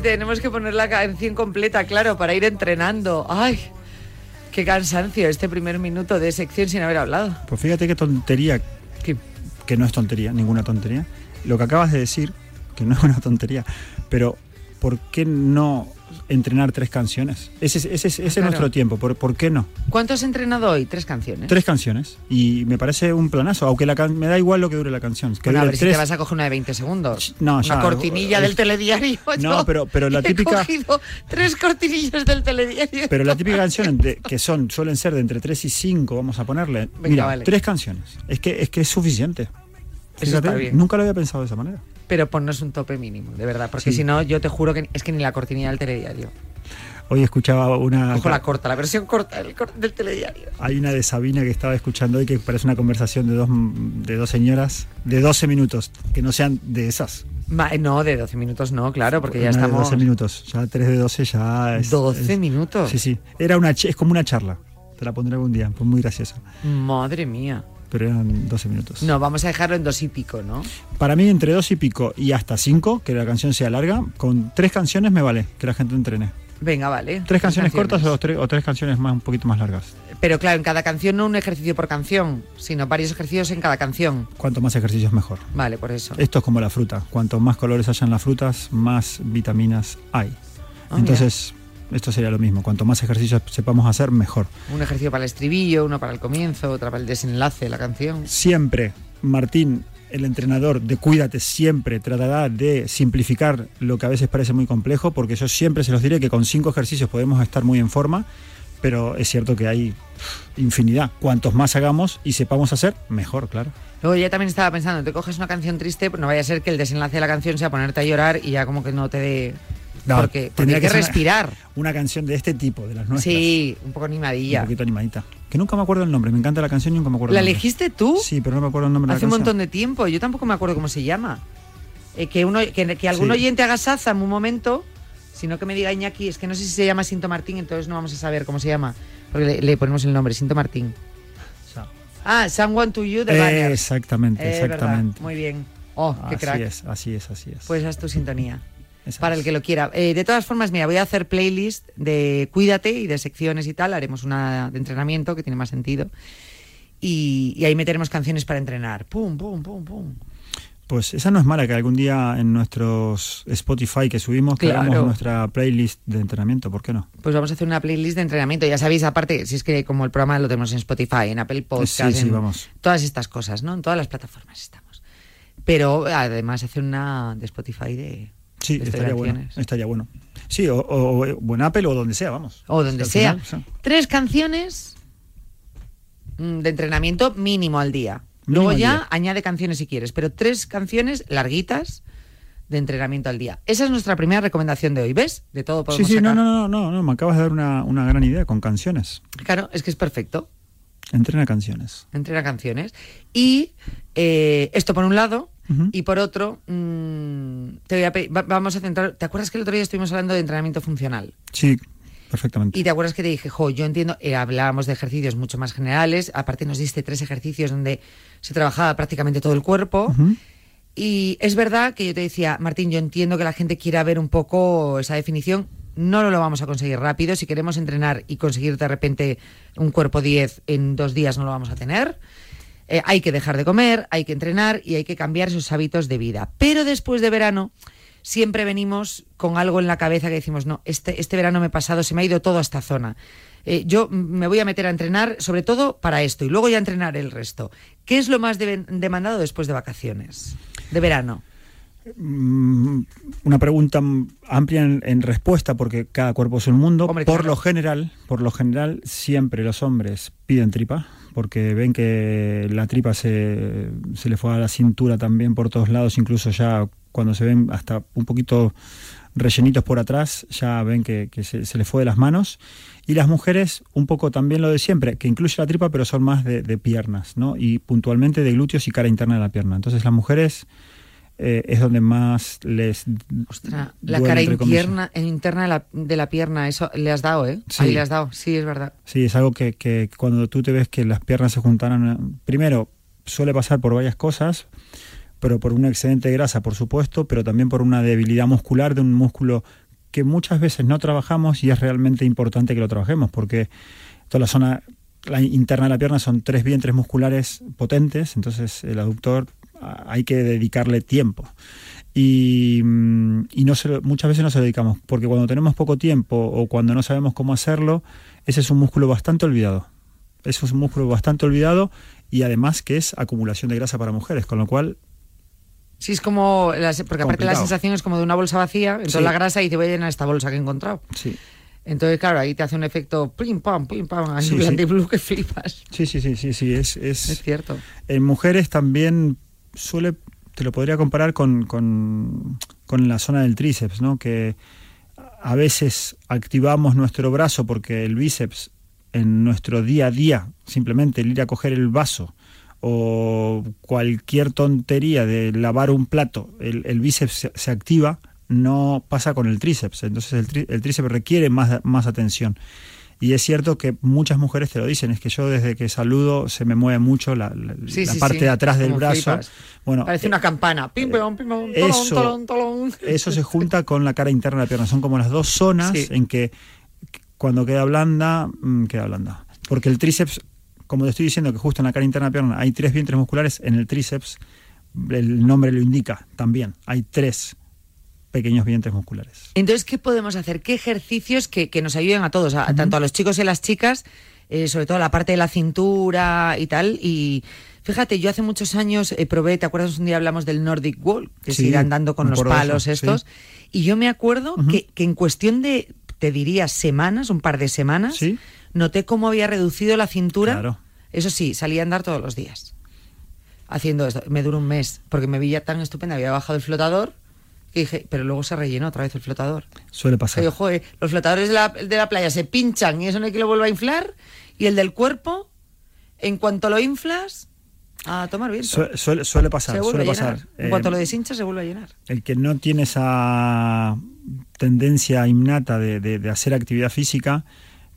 Speaker 2: tenemos que poner la canción completa, claro, para ir entrenando. ¡Ay! Qué cansancio este primer minuto de sección sin haber hablado.
Speaker 13: Pues fíjate qué tontería, que no es tontería, ninguna tontería. Lo que acabas de decir, que no es una tontería, pero ¿por qué no entrenar tres canciones. Ese, es nuestro tiempo, ¿Por, ¿por, qué no?
Speaker 2: ¿Cuánto has entrenado hoy? ¿Tres canciones?
Speaker 13: Tres canciones. Y me parece un planazo, aunque la me da igual lo que dure la canción. Que
Speaker 2: a ver si te vas a coger una de 20 segundos.
Speaker 13: No,
Speaker 2: Una cortinilla del telediario.
Speaker 13: No, pero, pero la típica...
Speaker 2: He cogido tres cortinillas del telediario.
Speaker 13: Pero la típica canción, que son suelen ser de entre tres y cinco, vamos a ponerle. mira, tres canciones. Es que, es que es suficiente. nunca lo había pensado de esa manera
Speaker 2: pero ponnos un tope mínimo, de verdad, porque si no, yo te juro que es que ni la cortinilla del telediario.
Speaker 13: Hoy escuchaba una...
Speaker 2: Ojo la corta, la versión corta del, telediario.
Speaker 13: Hay una de Sabina que estaba escuchando hoy que parece una conversación de dos, de dos señoras de 12 minutos, que no sean de esas.
Speaker 2: no, de 12 minutos no, claro, porque ya estamos...
Speaker 13: De 12 minutos, ya 3 de 12 ya es...
Speaker 2: 12 minutos.
Speaker 13: Sí, sí. Era una, es como una charla. Te la pondré algún día, pues muy graciosa.
Speaker 2: Madre mía
Speaker 13: pero eran 12 minutos.
Speaker 2: No, vamos a dejarlo en dos y pico, ¿no?
Speaker 13: Para mí, entre dos y pico y hasta cinco, que la canción sea larga, con tres canciones me vale que la gente entrene.
Speaker 2: Venga, vale.
Speaker 13: ¿Tres canciones, cortas o tres, o tres, canciones más un poquito más largas?
Speaker 2: Pero claro, en cada canción no un ejercicio por canción, sino varios ejercicios en cada canción.
Speaker 13: Cuanto más ejercicios mejor.
Speaker 2: Vale, por eso.
Speaker 13: Esto es como la fruta. Cuanto más colores hayan las frutas, más vitaminas hay. Ah, Entonces, esto sería lo mismo. Cuanto más ejercicios sepamos hacer, mejor.
Speaker 2: Un ejercicio para el estribillo, uno para el comienzo, otro para el desenlace de la canción.
Speaker 13: Siempre, Martín, el entrenador de Cuídate, siempre tratará de simplificar lo que a veces parece muy complejo, porque yo siempre se los diré que con cinco ejercicios podemos estar muy en forma, pero es cierto que hay infinidad. Cuantos más hagamos y sepamos hacer, mejor, claro.
Speaker 2: Luego ya también estaba pensando, te coges una canción triste, pues no vaya a ser que el desenlace de la canción sea ponerte a llorar y ya como que no te dé porque, tendría que, respirar.
Speaker 13: Una, canción de este tipo, de las nuestras.
Speaker 2: Sí, un poco animadilla.
Speaker 13: Un poquito animadita. que nunca me acuerdo el nombre. Me encanta la canción y nunca me acuerdo
Speaker 2: ¿La
Speaker 13: el nombre.
Speaker 2: elegiste tú?
Speaker 13: Sí, pero no me acuerdo el nombre
Speaker 2: Hace
Speaker 13: de
Speaker 2: un
Speaker 13: la
Speaker 2: montón
Speaker 13: canción.
Speaker 2: de tiempo. Yo tampoco me acuerdo cómo se llama. Eh, que, uno, que, que algún
Speaker 13: Sí.
Speaker 2: oyente haga saza en un momento, sino que me diga Iñaki, es que no sé si se llama Sinto Martín, entonces no vamos a saber cómo se llama. Porque le, le ponemos el nombre, Sinto Martín. Ah, Someone to You de Banner.
Speaker 13: Exactamente,
Speaker 2: Eh, verdad.
Speaker 13: exactamente.
Speaker 2: Muy bien. Oh, qué
Speaker 13: así
Speaker 2: crack.
Speaker 13: es, así es, así es.
Speaker 2: Pues haz tu sintonía. Para
Speaker 13: es.
Speaker 2: el que lo quiera. Eh, de todas formas, mira, voy a hacer playlist de Cuídate y de secciones y tal. Haremos una de entrenamiento que tiene más sentido. Y, y ahí meteremos canciones para entrenar. Pum, pum, pum, pum.
Speaker 13: Pues esa no es mala, que algún día en nuestros Spotify que subimos, que
Speaker 2: Claro.
Speaker 13: hagamos nuestra playlist de entrenamiento, ¿por qué no?
Speaker 2: Pues vamos a hacer una playlist de entrenamiento. Ya sabéis, aparte, si es que como el programa lo tenemos en Spotify, en Apple Podcast,
Speaker 13: Sí, sí,
Speaker 2: en
Speaker 13: vamos.
Speaker 2: todas estas cosas, ¿no? En todas las plataformas estamos. Pero además hacer una de Spotify de,
Speaker 13: Sí,
Speaker 2: de
Speaker 13: estaría bueno, estaría bueno. Sí, o, o- o en Apple o donde sea, vamos.
Speaker 2: O donde
Speaker 13: Sí,
Speaker 2: sea.
Speaker 13: final, sí.
Speaker 2: Tres canciones mm, de entrenamiento mínimo al día.
Speaker 13: Mínimo
Speaker 2: Luego
Speaker 13: al
Speaker 2: ya
Speaker 13: día.
Speaker 2: añade canciones si quieres, pero tres canciones larguitas de entrenamiento al día. Esa es nuestra primera recomendación de hoy, ¿ves? De todo
Speaker 13: Sí,
Speaker 2: podemos
Speaker 13: sí, no,
Speaker 2: sacar.
Speaker 13: no, no, no, no, me acabas de dar una, una gran idea con canciones.
Speaker 2: Claro, es que es perfecto.
Speaker 13: Entrena canciones.
Speaker 2: Entrena canciones. Y eh, esto por un lado. Y por otro, mm, te voy a pe- va- vamos a centrar. ¿Te acuerdas que el otro día estuvimos hablando de entrenamiento funcional?
Speaker 13: Sí, perfectamente.
Speaker 2: Y te acuerdas que te dije, jo, yo entiendo, eh, hablábamos de ejercicios mucho más generales, aparte nos diste tres ejercicios donde se trabajaba prácticamente todo el cuerpo. Y es verdad que yo te decía, Martín, yo entiendo que la gente quiera ver un poco esa definición. No lo vamos a conseguir rápido. Si queremos entrenar y conseguir de repente un cuerpo 10 en dos días, no lo vamos a tener. Eh, hay que dejar de comer, hay que entrenar y hay que cambiar esos hábitos de vida. Pero después de verano siempre venimos con algo en la cabeza que decimos, no, este, este verano me he pasado, se me ha ido todo a esta zona. Eh, yo me voy a meter a entrenar sobre todo para esto y luego ya entrenar el resto. ¿Qué es lo más de- demandado después de vacaciones? De verano.
Speaker 13: Mm, Una pregunta amplia en, en respuesta porque cada cuerpo es un mundo.
Speaker 2: Hombre,
Speaker 13: por
Speaker 2: claro.
Speaker 13: lo general, por lo general siempre los hombres piden tripa porque ven que la tripa se, se le fue a la cintura también por todos lados, incluso ya cuando se ven hasta un poquito rellenitos por atrás, ya ven que, se, se le fue de las manos. Y las mujeres, un poco también lo de siempre, que incluye la tripa, pero son más de, de piernas, ¿no? Y puntualmente de glúteos y cara interna de la pierna. Entonces las mujeres eh, es donde más les...
Speaker 2: Ostras, la cara
Speaker 13: entre comillas.
Speaker 2: interna, interna de, la, de la pierna, eso le has dado, ¿eh?
Speaker 13: Sí.
Speaker 2: Ahí le has dado, sí, es verdad.
Speaker 13: Sí, es algo que, que cuando tú te ves que las piernas se juntaran, eh, primero suele pasar por varias cosas, pero por un excedente de grasa, por supuesto, pero también por una debilidad muscular de un músculo que muchas veces no trabajamos y es realmente importante que lo trabajemos, porque toda la zona la interna de la pierna son tres vientres musculares potentes, entonces el aductor hay que dedicarle tiempo. Y, mm, y no se muchas veces no se lo dedicamos, porque cuando tenemos poco tiempo o cuando no sabemos cómo hacerlo, ese es un músculo bastante olvidado. Eso es un músculo bastante olvidado y además que es acumulación de grasa para mujeres, con lo cual
Speaker 2: Sí, es como, porque aparte la sensación es como de una bolsa vacía, entonces
Speaker 13: Sí.
Speaker 2: la grasa y te voy a llenar esta bolsa que he encontrado.
Speaker 13: sí.
Speaker 2: Entonces, claro, ahí te hace un efecto pim pam, pim pam, ahí
Speaker 13: Sí, sí.
Speaker 2: que flipas.
Speaker 13: Sí, sí, sí, sí, sí, es, es,
Speaker 2: Es cierto.
Speaker 13: En mujeres también suele, te lo podría comparar con, con, con la zona del tríceps, ¿no? Que a veces activamos nuestro brazo porque el bíceps en nuestro día a día, simplemente el ir a coger el vaso o cualquier tontería de lavar un plato, el, el bíceps se, se activa, no pasa con el tríceps. Entonces el, el tríceps requiere más, más atención. Y es cierto que muchas mujeres te lo dicen, es que yo desde que saludo se me mueve mucho la, la-
Speaker 2: Sí,
Speaker 13: la
Speaker 2: sí,
Speaker 13: parte
Speaker 2: sí,
Speaker 13: de atrás del
Speaker 2: como
Speaker 13: brazo.
Speaker 2: flipas.
Speaker 13: Bueno,
Speaker 2: Parece una campana. Pim pam, pim tolón,
Speaker 13: eso-
Speaker 2: tolón, tolón.
Speaker 13: eso se junta con la cara interna de la pierna. Son como las dos zonas en que cuando queda blanda, mm, queda blanda. Porque el tríceps, como te estoy diciendo que justo en la cara interna de la pierna hay tres vientres musculares, en el tríceps, el nombre lo indica también, hay tres pequeños vientres musculares.
Speaker 2: Entonces, ¿qué podemos hacer? ¿Qué ejercicios que, que nos ayuden a todos, a- tanto a los chicos y a las chicas, eh, sobre todo la parte de la cintura y tal? Y fíjate, yo hace muchos años eh, probé, ¿te acuerdas? Un día hablamos del Nordic Wall, que se
Speaker 13: Sí,
Speaker 2: irán dando con los palos
Speaker 13: eso,
Speaker 2: estos.
Speaker 13: sí.
Speaker 2: Y yo me acuerdo que, que en cuestión de, te diría, semanas, un par de semanas,
Speaker 13: Sí.
Speaker 2: noté cómo había reducido la cintura.
Speaker 13: Claro.
Speaker 2: Eso sí, salía a andar todos los días haciendo esto. Me duró un mes, porque me veía tan estupenda, había bajado el flotador, que dije, pero luego se rellenó otra vez el flotador.
Speaker 13: Suele pasar.
Speaker 2: yo, joder, los flotadores de la, de la playa se pinchan y eso no hay que lo vuelva a inflar. Y el del cuerpo, en cuanto lo inflas, a tomar viento.
Speaker 13: Su- suele, suele pasar,
Speaker 2: se
Speaker 13: suele pasar.
Speaker 2: En
Speaker 13: Eh,
Speaker 2: cuanto lo deshinchas, se vuelve a llenar.
Speaker 13: el que no tiene esa tendencia innata de, de- de hacer actividad física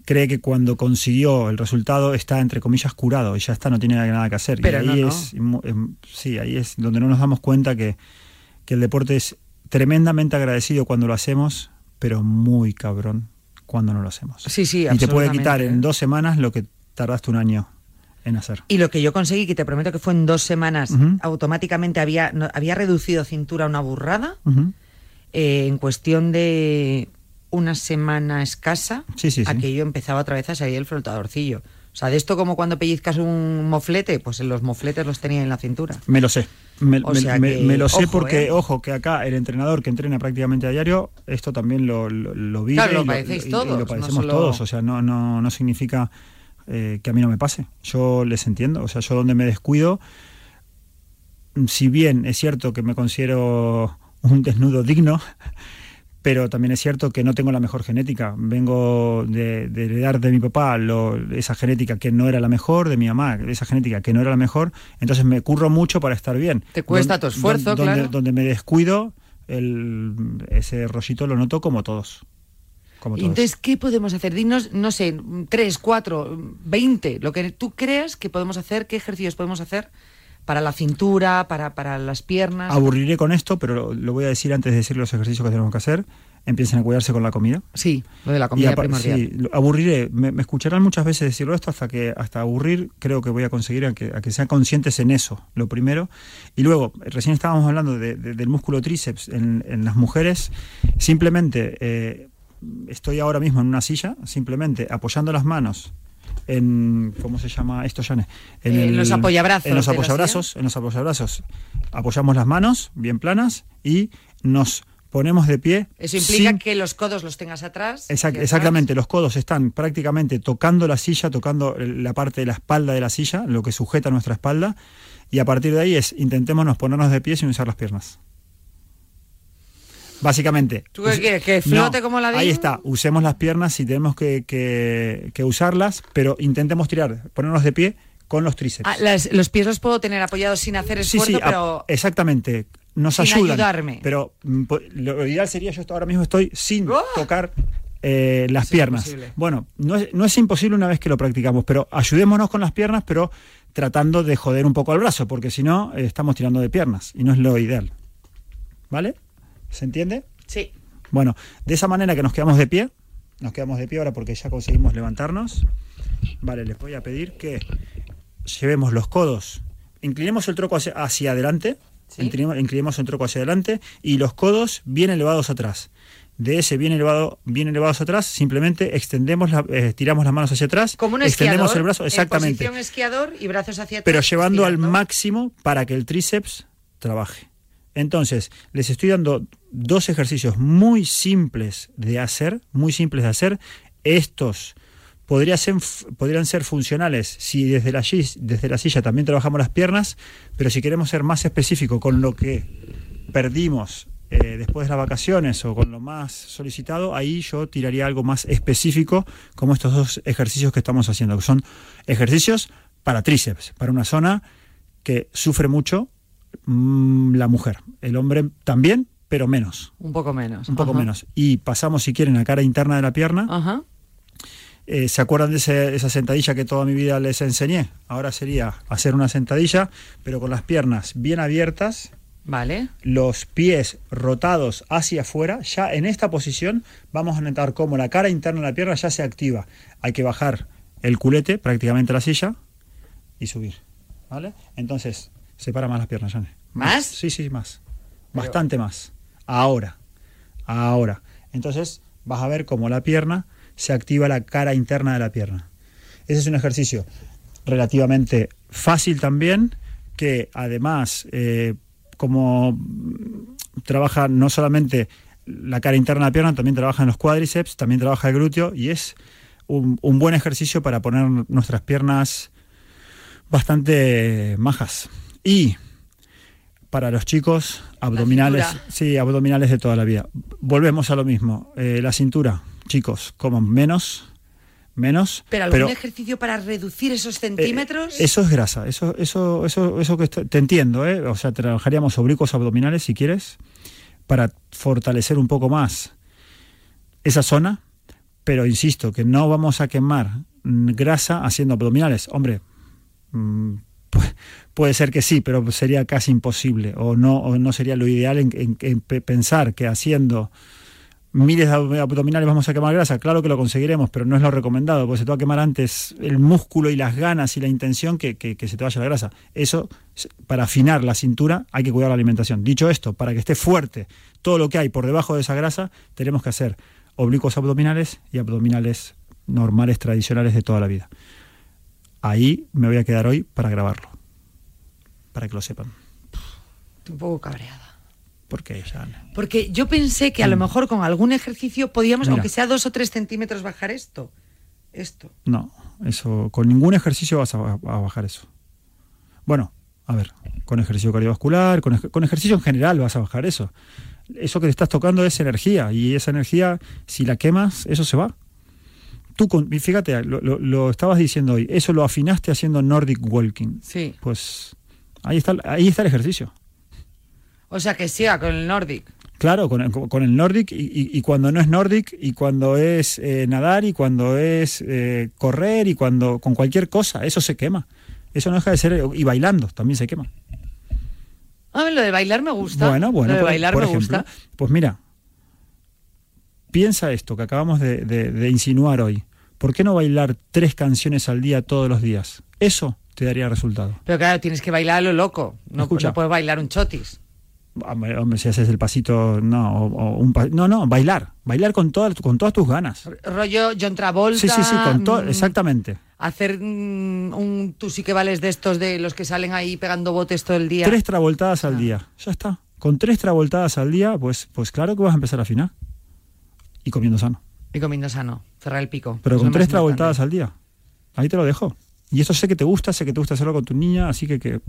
Speaker 13: cree que cuando consiguió el resultado está entre comillas curado y ya está, no tiene nada que hacer.
Speaker 2: Pero
Speaker 13: y ahí
Speaker 2: no, no.
Speaker 13: es em, sí, ahí es donde no nos damos cuenta que, que el deporte es tremendamente agradecido cuando lo hacemos, pero muy cabrón cuando no lo hacemos.
Speaker 2: Sí, sí,
Speaker 13: Y te puede quitar en dos semanas lo que tardaste un año en hacer.
Speaker 2: Y lo que yo conseguí, que te prometo que fue en dos semanas, automáticamente había, no- había reducido cintura una burrada. Eh, en cuestión de una semana escasa,
Speaker 13: Sí, sí, sí.
Speaker 2: aquello empezaba otra vez a salir el flotadorcillo. O sea, de esto como cuando pellizcas un moflete, pues los mofletes los tenía en la cintura.
Speaker 13: Me lo sé. Me,
Speaker 2: O
Speaker 13: me-
Speaker 2: sea
Speaker 13: me-
Speaker 2: que,
Speaker 13: me lo sé
Speaker 2: ojo,
Speaker 13: porque,
Speaker 2: ¿eh?
Speaker 13: ojo, que acá el entrenador que entrena prácticamente a diario, esto también lo, lo, lo vive
Speaker 2: Claro, lo padecéis
Speaker 13: y- y
Speaker 2: todos,
Speaker 13: lo
Speaker 2: no
Speaker 13: padecemos
Speaker 2: solo-
Speaker 13: todos. O sea, no, no, no significa eh, que a mí no me pase. Yo les entiendo. O sea, yo donde me descuido, si bien es cierto que me considero un desnudo digno, pero también es cierto que no tengo la mejor genética. Vengo de, de heredar de mi papá lo- esa genética que no era la mejor, de mi mamá esa genética que no era la mejor, entonces me curro mucho para estar bien.
Speaker 2: Te cuesta
Speaker 13: Don-
Speaker 2: tu esfuerzo,
Speaker 13: don- donde,
Speaker 2: claro.
Speaker 13: Donde me descuido, el, ese rollito lo noto como todos. Como todos.
Speaker 2: entonces, ¿qué podemos hacer? Dinos, no sé, tres, cuatro, veinte, lo que tú creas que podemos hacer, qué ejercicios podemos hacer para la cintura, para, para las piernas.
Speaker 13: Aburriré con esto, pero lo, voy a decir antes de decir los ejercicios que tenemos que hacer. Empiecen a cuidarse con la comida.
Speaker 2: Sí, lo de la comida primordial.
Speaker 13: sí, aburriré. Me, me escucharán muchas veces decirlo esto hasta que hasta aburrir creo que voy a conseguir a que, a que sean conscientes en eso, lo primero. Y luego, recién estábamos hablando de- de- del músculo tríceps en, en las mujeres. Simplemente eh, estoy ahora mismo en una silla, simplemente apoyando las manos en ¿cómo se llama esto, Jane?
Speaker 2: En los apoyabrazos
Speaker 13: En los
Speaker 2: la
Speaker 13: apoyabrazos, en los apoyabrazos. Apoyamos las manos bien planas y nos ponemos de pie.
Speaker 2: Eso implica
Speaker 13: sin-
Speaker 2: que los codos los tengas atrás.
Speaker 13: Exact- exactamente, los codos están prácticamente tocando la silla, tocando la parte de la espalda de la silla, lo que sujeta nuestra espalda, y a partir de ahí es intentémonos ponernos de pie sin usar las piernas. Básicamente.
Speaker 2: ¿Tú qué quieres, que flote como la
Speaker 13: Ahí está, usemos las piernas si tenemos que, que- que usarlas, pero intentemos tirar, ponernos de pie con los tríceps.
Speaker 2: Ah, las- los pies los puedo tener apoyados sin hacer esfuerzo,
Speaker 13: sí,
Speaker 2: pero
Speaker 13: exactamente. Nos
Speaker 2: sin
Speaker 13: ayudan.
Speaker 2: ayudarme.
Speaker 13: Pero mm, lo ideal sería, yo ahora mismo estoy sin tocar eh, las piernas.
Speaker 2: imposible.
Speaker 13: Bueno, no es, no es imposible una vez que lo practicamos, pero ayudémonos con las piernas, pero tratando de joder un poco al brazo, porque si no, eh, estamos tirando de piernas y no es lo ideal. ¿Vale? ¿Se entiende?
Speaker 2: Sí.
Speaker 13: Bueno, de esa manera que nos quedamos de pie, nos quedamos de pie ahora porque ya conseguimos levantarnos. Vale, les voy a pedir que llevemos los codos, inclinemos el troco hacia, hacia adelante, inclinemos, inclinemos el troco hacia adelante y los codos bien elevados atrás. De ese bien elevado, bien elevados atrás, simplemente extendemos, la, eh, tiramos las manos hacia atrás,
Speaker 2: como un
Speaker 13: extendemos
Speaker 2: esquiador.
Speaker 13: el brazo, exactamente,
Speaker 2: En posición esquiador y brazos hacia atrás.
Speaker 13: pero llevando al máximo para que el tríceps trabaje. Entonces, les estoy dando dos ejercicios muy simples de hacer, muy simples de hacer. Estos podrían ser funcionales si desde la, desde la silla también trabajamos las piernas, pero si queremos ser más específico con lo que perdimos eh, después de las vacaciones o con lo más solicitado, ahí yo tiraría algo más específico como estos dos ejercicios que estamos haciendo, que son ejercicios para tríceps, para una zona que sufre mucho mm, la mujer. El hombre también, pero menos.
Speaker 2: Un poco menos.
Speaker 13: Un poco
Speaker 2: Ajá.
Speaker 13: menos. Y pasamos, si quieren, a cara interna de la pierna.
Speaker 2: Ajá.
Speaker 13: Eh, ¿Se acuerdan de ese- esa sentadilla que toda mi vida les enseñé? Ahora sería hacer una sentadilla, pero con las piernas bien abiertas,
Speaker 2: Vale.
Speaker 13: los pies rotados hacia afuera. Ya en esta posición vamos a notar cómo la cara interna de la pierna ya se activa. Hay que bajar el culete prácticamente la silla y subir. ¿Vale? Entonces, separa más las piernas, Jane.
Speaker 2: ¿Más?
Speaker 13: Sí, sí, más. Bastante más. Ahora. Ahora. Entonces, vas a ver cómo la pierna se activa la cara interna de la pierna. Ese es un ejercicio relativamente fácil también, que además, eh, como trabaja no solamente la cara interna de la pierna, también trabaja en los cuádriceps, también trabaja el glúteo y es un, un buen ejercicio para poner nuestras piernas bastante majas. Y para los chicos, abdominales, sí, abdominales de toda la vida. Volvemos a lo mismo. Eh, la cintura, chicos, coman menos, menos.
Speaker 2: Pero algún ejercicio para reducir esos centímetros.
Speaker 13: eso es grasa, eso, eso, eso, eso que te entiendo, ¿eh? O sea, trabajaríamos oblicuos abdominales si quieres, para fortalecer un poco más esa zona, pero insisto que no vamos a quemar grasa haciendo abdominales. Hombre, puede ser que sí, pero sería casi imposible, o no, no sería lo ideal en pensar que haciendo miles de abdominales vamos a quemar grasa, claro que lo conseguiremos, pero no es lo recomendado, porque se te va a quemar antes el músculo y las ganas y la intención que, se te vaya la grasa. Eso, para afinar la cintura, hay que cuidar la alimentación. Dicho esto, para que esté fuerte todo lo que hay por debajo de esa grasa, tenemos que hacer oblicuos abdominales y abdominales normales, tradicionales de toda la vida. Ahí me voy a quedar hoy para grabarlo, para que lo sepan.
Speaker 2: un poco cabreada.
Speaker 13: ¿Por qué,
Speaker 2: Porque yo pensé que a lo mm. mejor con algún ejercicio podíamos, aunque sea dos o tres centímetros, bajar esto. Esto.
Speaker 13: No, eso, con ningún ejercicio vas a, bajar eso. Bueno, a ver, con ejercicio cardiovascular, con, ejercicio en general vas a bajar eso. Eso que te estás tocando es energía y esa energía, si la quemas, eso se va. Tú, fíjate, lo, lo, estabas diciendo hoy, eso lo afinaste haciendo Nordic Walking.
Speaker 2: Sí.
Speaker 13: Pues ahí está, ahí está el ejercicio.
Speaker 2: O sea, que siga con el Nordic.
Speaker 13: Claro, con el, con el Nordic y, cuando no es Nordic y cuando es eh, nadar y cuando es eh, correr y cuando con cualquier cosa, eso se quema. Eso no deja de ser y bailando también se quema.
Speaker 2: A ver, lo de bailar me gusta.
Speaker 13: Bueno, bueno,
Speaker 2: lo de bailar me gusta.
Speaker 13: Pues mira, piensa esto que acabamos de, insinuar hoy. ¿Por qué no bailar tres canciones al día todos los días? Eso te daría resultado.
Speaker 2: Pero claro, tienes que bailar a lo loco. No, no puedes bailar un chotis.
Speaker 13: Hombre, si haces el pasito, no, o, un no, no, bailar, bailar con todas, con todas tus ganas.
Speaker 2: Rollo John Travolta.
Speaker 13: Sí, sí, sí, con todo, mm, exactamente.
Speaker 2: Hacer mm, un, tú sí que vales de estos de los que salen ahí pegando botes todo el día.
Speaker 13: Tres travoltadas al ah. día, ya está. Con tres travoltadas al día, pues, pues claro que vas a empezar a afinar. Y comiendo sano.
Speaker 2: Y comiendo sano, cerrar el pico.
Speaker 13: Pero con tres travoltadas al día. Ahí te lo dejo. Y eso sé que te gusta, sé que te gusta hacerlo con tu niña, así que, que,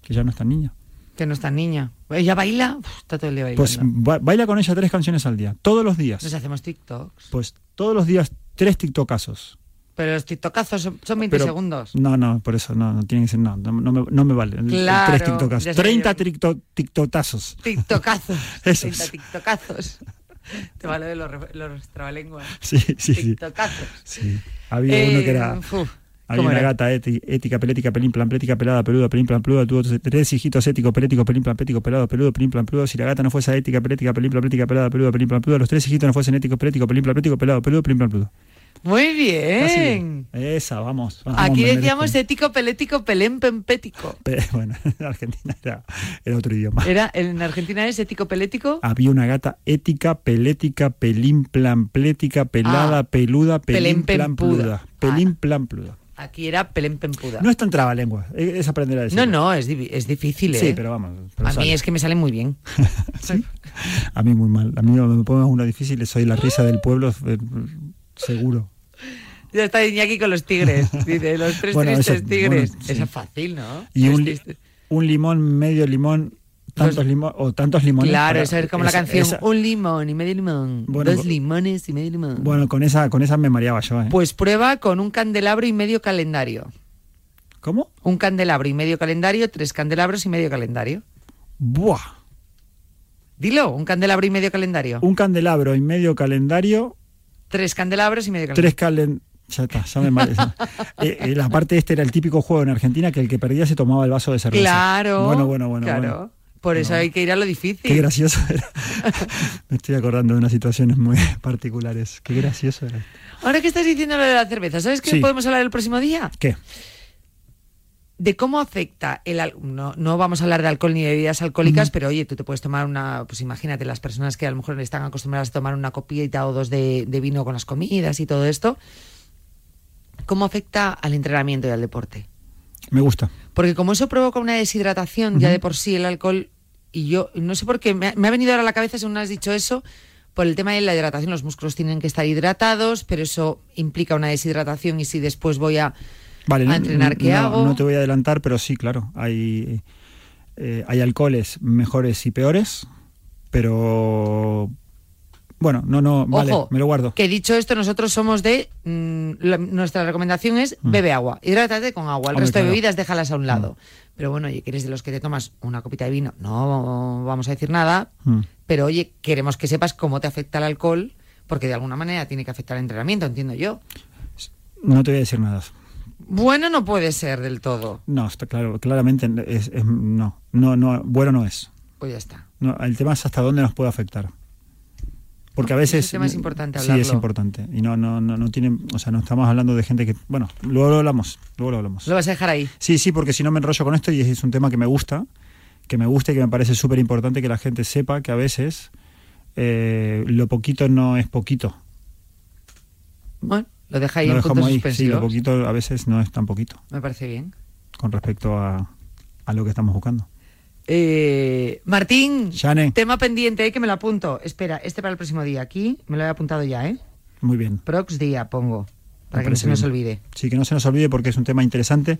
Speaker 13: que ya no es tan niña.
Speaker 2: Que no es tan niña. Ella baila, está todo el día
Speaker 13: bailando. Pues baila con ella tres canciones al día, todos los días.
Speaker 2: Nos hacemos TikToks.
Speaker 13: Pues todos los días tres TikTokazos.
Speaker 2: Pero los TikTokazos son, 20 segundos.
Speaker 13: No, no, por eso no, no tiene que ser, no, no, me, no me, vale.
Speaker 2: Claro,
Speaker 13: tres TikTokazos. 30 TikTokazos.
Speaker 2: TikTokazos. 30 TikTokazos. Te vale de los, los trabalenguas.
Speaker 13: Sí, sí, sí.
Speaker 2: TikTokazos.
Speaker 13: Sí. Había uno que era... Eh, había una gata ética, pelética, pelín, plan, plética, pelada, peluda, pelín, plan, peluda, tuvo tres hijitos éticos, pelético, pelín, plan, pético, pelado, peludo, pelín, plan, peludo. Si la gata no fuese ética, pelética, pelín, plan, plética, pelada, peluda, pelín, plan, los tres hijitos no fuesen éticos, pelético, pelín, plan, pético, pelado, peludo, pelín, plan, peludo.
Speaker 2: Muy bien.
Speaker 13: Esa, vamos.
Speaker 2: Aquí decíamos ético, pelético, pelén, pempético.
Speaker 13: bueno, en Argentina era, era, otro idioma.
Speaker 2: Era, ¿En Argentina es ético, pelético?
Speaker 13: Había una gata ética, pelética, pelín, plan, plética, pelada, ah, peluda, pelín, plan, pluda. Pelín, plan, pluda.
Speaker 2: Aquí era pelén pempuda.
Speaker 13: No es tan lengua, es aprender a decir.
Speaker 2: No, no, es, es difícil.
Speaker 13: Sí,
Speaker 2: ¿eh?
Speaker 13: pero vamos.
Speaker 2: a mí es que me sale muy bien.
Speaker 13: ¿Sí? A mí muy mal. A mí me pongo uno difícil, soy la risa del pueblo, eh, seguro.
Speaker 2: Ya está Iñaki con los tigres, dice, los tres tristes tigres. Eso es fácil, ¿no?
Speaker 13: Y un, un limón, medio limón, tantos limones o tantos limones.
Speaker 2: Claro, eso es como la canción, un limón y medio limón, dos limones y medio limón.
Speaker 13: Bueno, con esa, con esa me mareaba yo. ¿eh?
Speaker 2: Pues prueba con un candelabro y medio calendario.
Speaker 13: ¿Cómo?
Speaker 2: Un candelabro y medio calendario, tres candelabros y medio calendario.
Speaker 13: Buah.
Speaker 2: Dilo, un candelabro y medio calendario.
Speaker 13: Un candelabro y medio calendario.
Speaker 2: Tres candelabros y medio calendario.
Speaker 13: Tres calendarios. Ya está, ya me eh, eh, la parte este era el típico juego en Argentina que el que perdía se tomaba el vaso de cerveza.
Speaker 2: Claro.
Speaker 13: Bueno, bueno, bueno.
Speaker 2: Claro.
Speaker 13: Bueno.
Speaker 2: Por eso hay que ir a lo difícil.
Speaker 13: Qué gracioso era. Me estoy acordando de unas situaciones muy particulares. Qué gracioso era.
Speaker 2: Ahora que estás diciendo lo de la cerveza, ¿sabes qué podemos hablar el próximo día?
Speaker 13: ¿Qué?
Speaker 2: de cómo afecta el no, no vamos a hablar de alcohol ni de bebidas alcohólicas, pero oye, tú te puedes tomar una, pues imagínate las personas que a lo mejor están acostumbradas a tomar una copita o dos de, vino con las comidas y todo esto, ¿cómo afecta al entrenamiento y al deporte?
Speaker 13: Me gusta.
Speaker 2: Porque como eso provoca una deshidratación, ya de por sí el alcohol, y yo no sé por qué, me ha, venido ahora a la cabeza, según has dicho eso, por el tema de la hidratación, los músculos tienen que estar hidratados, pero eso implica una deshidratación y si después voy a, entrenar, ¿qué hago?
Speaker 13: No te voy a adelantar, pero sí, claro, hay, eh, hay alcoholes mejores y peores, pero Bueno, no, no, vale,
Speaker 2: Ojo,
Speaker 13: me lo guardo.
Speaker 2: Que dicho esto, nosotros somos de. mm, la- nuestra recomendación es bebe agua. Hidrátate con agua. El
Speaker 13: Mm. Hombre,
Speaker 2: resto de
Speaker 13: claro. Mm.
Speaker 2: bebidas déjalas a un lado. Pero bueno, oye, que eres de los que te tomas una copita de vino, no vamos a decir nada.
Speaker 13: Mm.
Speaker 2: Pero oye, queremos que sepas cómo te afecta el alcohol, porque de alguna manera tiene que afectar el entrenamiento, entiendo yo.
Speaker 13: No te voy a decir nada.
Speaker 2: Bueno, no puede ser del todo.
Speaker 13: No, está claro, claramente es, es- no, no, no, bueno no es.
Speaker 2: Pues ya está.
Speaker 13: No, el tema es hasta dónde nos puede afectar. Porque a veces
Speaker 2: tema es importante
Speaker 13: Sí, es
Speaker 2: hablarlo.
Speaker 13: importante y no no no no tiene, o sea, no estamos hablando de gente que, bueno, luego lo hablamos, luego lo hablamos.
Speaker 2: Lo vas a dejar ahí.
Speaker 13: Sí, sí, porque si no me enrollo con esto y es un tema que me gusta, que me gusta y que me parece súper importante que la gente sepa que a veces eh, lo poquito no es poquito.
Speaker 2: Bueno, lo deja ahí
Speaker 13: lo
Speaker 2: en
Speaker 13: dejamos
Speaker 2: puntos
Speaker 13: ahí. Sí, lo poquito a veces no es tan poquito
Speaker 2: Me parece bien.
Speaker 13: con respecto a, a lo que estamos buscando.
Speaker 2: Eh, Martín,
Speaker 13: Shane.
Speaker 2: tema pendiente, eh, que me lo apunto. Espera, este para el próximo día. Aquí me lo he apuntado ya, ¿eh?
Speaker 13: Muy bien.
Speaker 2: Prox día pongo, para
Speaker 13: Me
Speaker 2: que no se nos olvide.
Speaker 13: Sí, que no se nos olvide porque es un tema interesante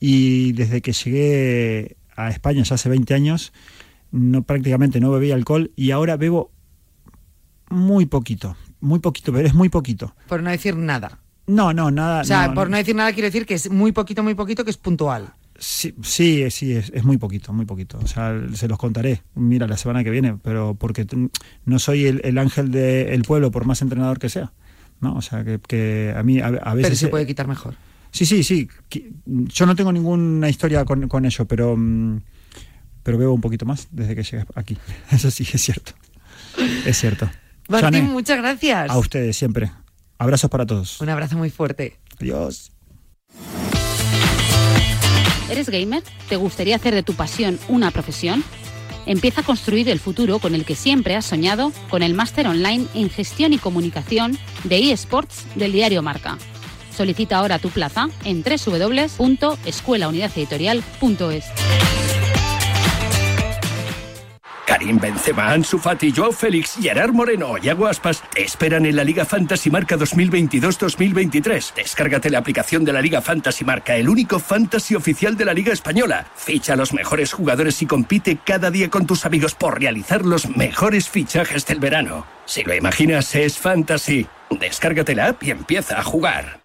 Speaker 13: y desde que llegué a España ya hace 20 años, no prácticamente no bebía alcohol y ahora bebo muy poquito, muy poquito, pero es muy poquito.
Speaker 2: Por no decir nada.
Speaker 13: No, no, nada.
Speaker 2: O sea,
Speaker 13: no,
Speaker 2: por no decir nada quiero decir que es muy poquito, muy poquito, que es puntual.
Speaker 13: Sí, sí, sí, es, es muy poquito, muy poquito. O sea, se los contaré, mira, la semana que viene, pero porque no soy el, el ángel del pueblo, por más entrenador que sea. ¿no? O sea, que, que a mí a, a veces...
Speaker 2: Pero se puede quitar mejor.
Speaker 13: Sí, sí, sí. Yo no tengo ninguna historia con, con ello, pero, mm, pero bebo un poquito más desde que llegué aquí. Eso sí, es cierto. Es cierto.
Speaker 2: Martín, muchas gracias.
Speaker 13: a ustedes siempre. Abrazos para todos.
Speaker 2: Un abrazo muy fuerte.
Speaker 13: Adiós.
Speaker 14: ¿Eres gamer? ¿Te gustaría hacer de tu pasión una profesión? Empieza a construir el futuro con el que siempre has soñado con el máster online en gestión y comunicación de eSports del diario Marca. Solicita ahora tu plaza en www.escuelaunidadeditorial.es.
Speaker 6: Karim Benzema, Ansu Fati, Joao Félix, Gerard Moreno y Aguaspas te esperan en la Liga Fantasy Marca 2022-2023. Descárgate la aplicación de la Liga Fantasy Marca, el único fantasy oficial de la Liga Española. Ficha a los mejores jugadores y compite cada día con tus amigos por realizar los mejores fichajes del verano. Si lo imaginas, es fantasy. Descárgate la app y empieza a jugar.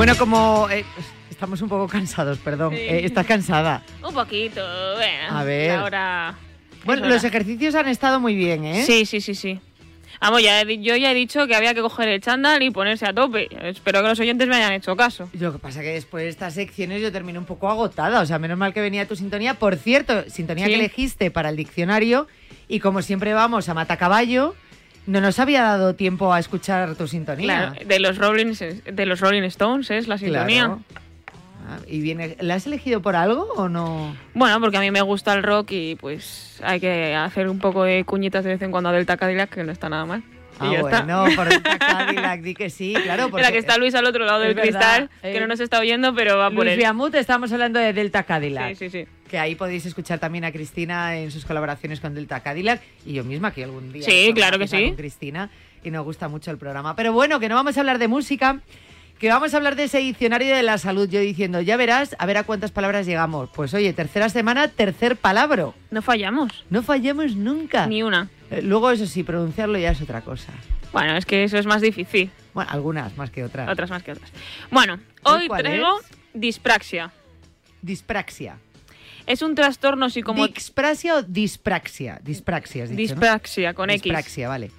Speaker 2: Bueno, como eh, estamos un poco cansados, perdón.
Speaker 3: Sí.
Speaker 2: Eh, ¿Estás cansada?
Speaker 3: Un poquito, bueno.
Speaker 2: A ver.
Speaker 3: Ahora.
Speaker 2: Bueno, los ejercicios han estado muy bien, ¿eh?
Speaker 3: Sí, sí, sí, sí. Vamos, ya he yo ya he dicho que había que coger el chándal y ponerse a tope. Espero que los oyentes me hayan hecho caso.
Speaker 2: Lo que pasa que después de estas secciones yo termino un poco agotada. O sea, menos mal que venía tu sintonía. Por cierto, sintonía
Speaker 3: Sí.
Speaker 2: que elegiste para el diccionario. Y como siempre vamos a Matacaballo, no nos había dado tiempo a escuchar tu sintonía.
Speaker 3: Claro, de los Rolling, de los Rolling Stones es la sintonía.
Speaker 2: Claro. Ah, y viene, ¿La has elegido por algo o no?
Speaker 3: Bueno, porque a mí me gusta el rock y pues hay que hacer un poco de cuñitas de vez en cuando a Delta Cadillac, que no está nada mal.
Speaker 2: Ah, bueno, por Delta Cadillac, di que sí, claro. Porque
Speaker 3: Espera, que está Luis al otro lado del
Speaker 2: verdad,
Speaker 3: cristal,
Speaker 2: eh,
Speaker 3: que no nos está oyendo, pero va por
Speaker 2: Luis
Speaker 3: él.
Speaker 2: Viamut, estamos hablando de Delta Cadillac.
Speaker 3: Sí, sí, sí.
Speaker 2: Que ahí podéis escuchar también a Cristina en sus colaboraciones con Delta Cadillac y yo misma que algún día.
Speaker 3: Sí, claro que sí.
Speaker 2: Con Cristina y nos gusta mucho el programa. Pero bueno, que no vamos a hablar de música, que vamos a hablar de ese diccionario de la salud. Yo diciendo, ya verás, a ver a cuántas palabras llegamos. Pues oye, tercera semana, tercer palabra.
Speaker 3: No fallamos.
Speaker 2: No fallamos nunca.
Speaker 3: Ni una.
Speaker 2: Eh, Luego, eso sí, pronunciarlo ya es otra cosa.
Speaker 3: Bueno, es que eso es más difícil.
Speaker 2: Bueno, algunas más que otras.
Speaker 3: Otras más que otras. Bueno,
Speaker 2: ¿Hoy
Speaker 3: traigo dispraxia.
Speaker 2: Dispraxia.
Speaker 3: Es un trastorno psicomotor.
Speaker 2: ¿Dispraxia o dispraxia? Dispraxia, has dicho, ¿no?
Speaker 3: Dispraxia, con X.
Speaker 2: Dispraxia, vale.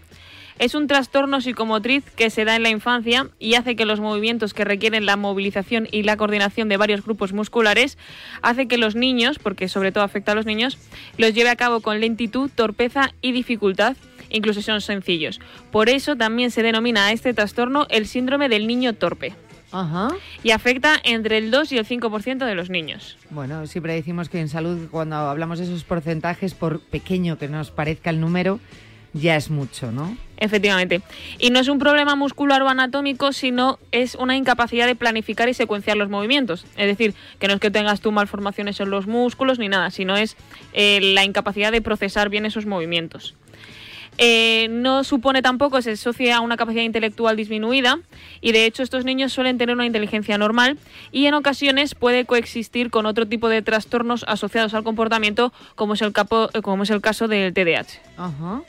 Speaker 3: Es un trastorno psicomotriz que se da en la infancia y hace que los movimientos que requieren la movilización y la coordinación de varios grupos musculares hace que los niños, porque sobre todo afecta a los niños, los lleve a cabo con lentitud, torpeza y dificultad incluso son sencillos. Por eso también se denomina a este trastorno el síndrome del niño torpe.
Speaker 2: Ajá.
Speaker 3: Y afecta entre el 2 y el 5% de los niños.
Speaker 2: Bueno, siempre decimos que en salud, cuando hablamos de esos porcentajes, por pequeño que nos parezca el número, ya es mucho, ¿no?
Speaker 3: Efectivamente. Y no es un problema muscular o anatómico, sino es una incapacidad de planificar y secuenciar los movimientos. Es decir, que no es que tengas tú malformaciones en los músculos ni nada, sino es eh, la incapacidad de procesar bien esos movimientos. Eh, no supone tampoco, se asocia a una capacidad intelectual disminuida y de hecho estos niños suelen tener una inteligencia normal y en ocasiones puede coexistir con otro tipo de trastornos asociados al comportamiento como es el, capo, como es el caso del TDAH.
Speaker 2: Ajá.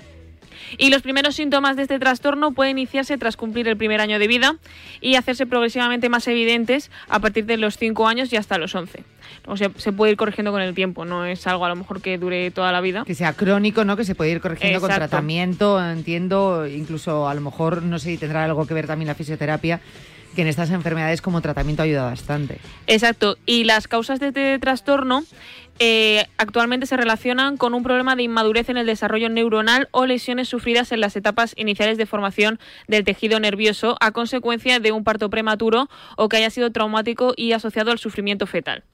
Speaker 3: Y los primeros síntomas de este trastorno pueden iniciarse tras cumplir el primer año de vida y hacerse progresivamente más evidentes a partir de los 5 años y hasta los 11. O sea, se puede ir corrigiendo con el tiempo, no es algo a lo mejor que dure toda la vida.
Speaker 2: Que sea crónico, ¿no? Que se puede ir corrigiendo con tratamiento, entiendo, incluso a lo mejor, no sé si tendrá algo que ver también la fisioterapia, que en estas enfermedades como tratamiento ayuda bastante.
Speaker 3: Exacto. Y las causas de este trastorno eh, actualmente se relacionan con un problema de inmadurez en el desarrollo neuronal o lesiones sufridas en las etapas iniciales de formación del tejido nervioso a consecuencia de un parto prematuro o que haya sido traumático y asociado al sufrimiento fetal.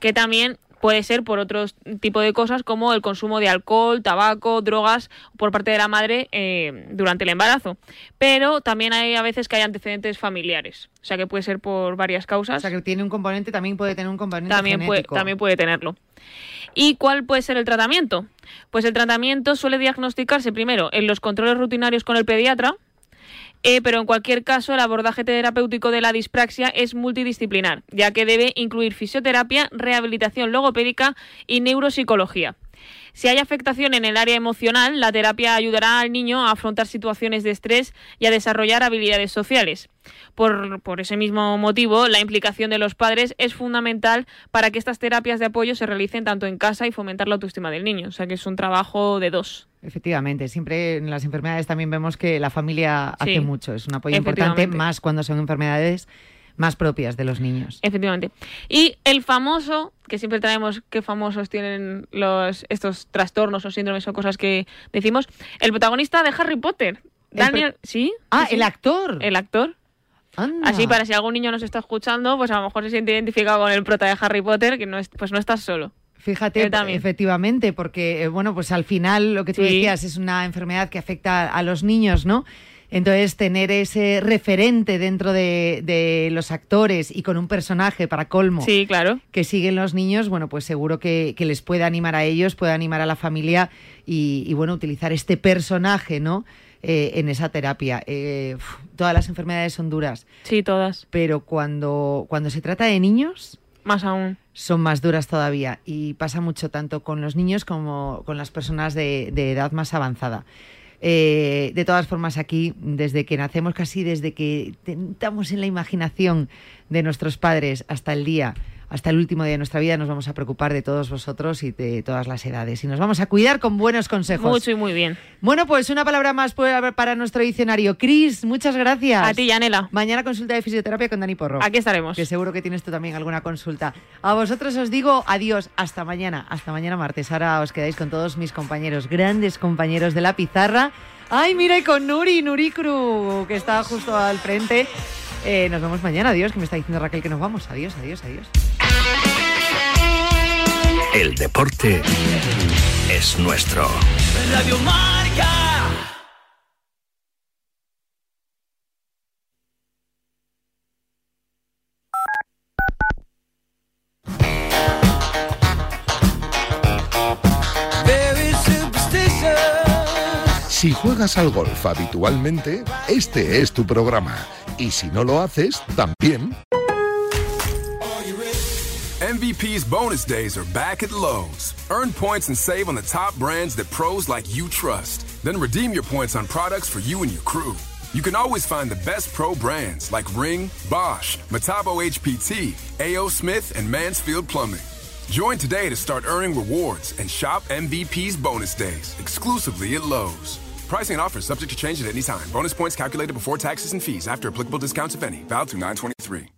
Speaker 3: Que también puede ser por otro tipo de cosas como el consumo de alcohol, tabaco, drogas por parte de la madre eh, durante el embarazo. Pero también hay a veces que hay antecedentes familiares. O sea que puede ser por varias causas.
Speaker 2: O sea que tiene un componente, también puede tener un componente
Speaker 3: también puede,
Speaker 2: genético.
Speaker 3: también puede tenerlo. ¿Y cuál puede ser el tratamiento? Pues el tratamiento suele diagnosticarse primero en los controles rutinarios con el pediatra, eh, pero en cualquier caso el abordaje terapéutico de la dispraxia es multidisciplinar, ya que debe incluir fisioterapia, rehabilitación logopédica y neuropsicología. Si hay afectación en el área emocional, la terapia ayudará al niño a afrontar situaciones de estrés y a desarrollar habilidades sociales. Por, por, ese mismo motivo, la implicación de los padres es fundamental para que estas terapias de apoyo se realicen tanto en casa y fomentar la autoestima del niño. O sea que es un trabajo de dos.
Speaker 2: Efectivamente, siempre en las enfermedades también vemos que la familia
Speaker 3: Sí,
Speaker 2: hace mucho, es un apoyo importante, más cuando son enfermedades más propias de los niños.
Speaker 3: Efectivamente. Y el famoso, que siempre traemos qué famosos tienen los, estos trastornos o síndromes o cosas que decimos, el protagonista de Harry Potter.
Speaker 2: El
Speaker 3: Daniel, ¿sí?
Speaker 2: Ah,
Speaker 3: sí.
Speaker 2: el actor.
Speaker 3: El actor.
Speaker 2: Anda.
Speaker 3: Así para si algún niño nos está escuchando, pues a lo mejor se siente identificado con el prota de Harry Potter, que no es, pues no estás solo.
Speaker 2: Fíjate,
Speaker 3: también.
Speaker 2: efectivamente, porque eh, bueno, pues al final lo que tú
Speaker 3: Sí.
Speaker 2: decías es una enfermedad que afecta a los niños, ¿no? Entonces, tener ese referente dentro de, de los actores y con un personaje para colmo
Speaker 3: Sí, claro.
Speaker 2: que siguen los niños, bueno, pues seguro que, que les puede animar a ellos, puede animar a la familia y, y, bueno, utilizar este personaje, ¿no? Eh, en esa terapia. Eh, todas las enfermedades son duras.
Speaker 3: Sí, todas.
Speaker 2: Pero cuando, cuando se trata de niños,
Speaker 3: Más aún.
Speaker 2: son más duras todavía y pasa mucho tanto con los niños como con las personas de, edad más avanzada. Eh, de todas formas, aquí, desde que nacemos, casi desde que tentamos en la imaginación de nuestros padres hasta el día, hasta el último día de nuestra vida, nos vamos a preocupar de todos vosotros y de todas las edades. Y nos vamos a cuidar con buenos consejos.
Speaker 3: Mucho y muy bien.
Speaker 2: Bueno, pues una palabra más para para nuestro diccionario. Cris, muchas gracias.
Speaker 3: A ti, Yanela.
Speaker 2: Mañana consulta de fisioterapia con Dani Porro.
Speaker 3: Aquí estaremos.
Speaker 2: Que seguro que tienes tú también alguna consulta. A vosotros os digo adiós, hasta mañana, hasta mañana martes. Ahora os quedáis con todos mis compañeros, grandes compañeros de la pizarra. Ay, mira, y con Nuri, Nuri Cru, que está justo al frente. Eh, nos vemos mañana, adiós, que me está diciendo Raquel que nos vamos. Adiós, adiós, adiós.
Speaker 6: El deporte es nuestro.
Speaker 15: Radio Marca.
Speaker 16: Si juegas al golf habitualmente, este es tu programa. Y si no lo haces, también.
Speaker 17: MVP's bonus days are back at Lowe's. Earn points and save on the top brands that pros like you trust. Then redeem your points on products for you and your crew. You can always find the best pro brands like Ring, Bosch, Metabo HPT, A.O. Smith, and Mansfield Plumbing. Join today to start earning rewards and shop MVP's bonus days exclusively at Lowe's. Pricing and offers subject to change at any time. Bonus points calculated before taxes and fees after applicable discounts, if any. Valid through 923.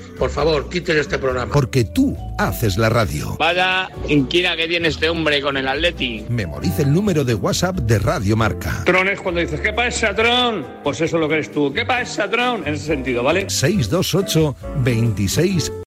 Speaker 18: por favor, quiten este programa.
Speaker 16: Porque tú haces la radio.
Speaker 8: Vaya inquina que tiene este hombre con el Atleti.
Speaker 16: Memoriza el número de WhatsApp de Radio Marca.
Speaker 19: Tron es cuando dices, ¿qué pasa, Tron? Pues eso es lo que eres tú. ¿Qué pasa, Tron? En ese sentido, ¿vale?
Speaker 16: 628 26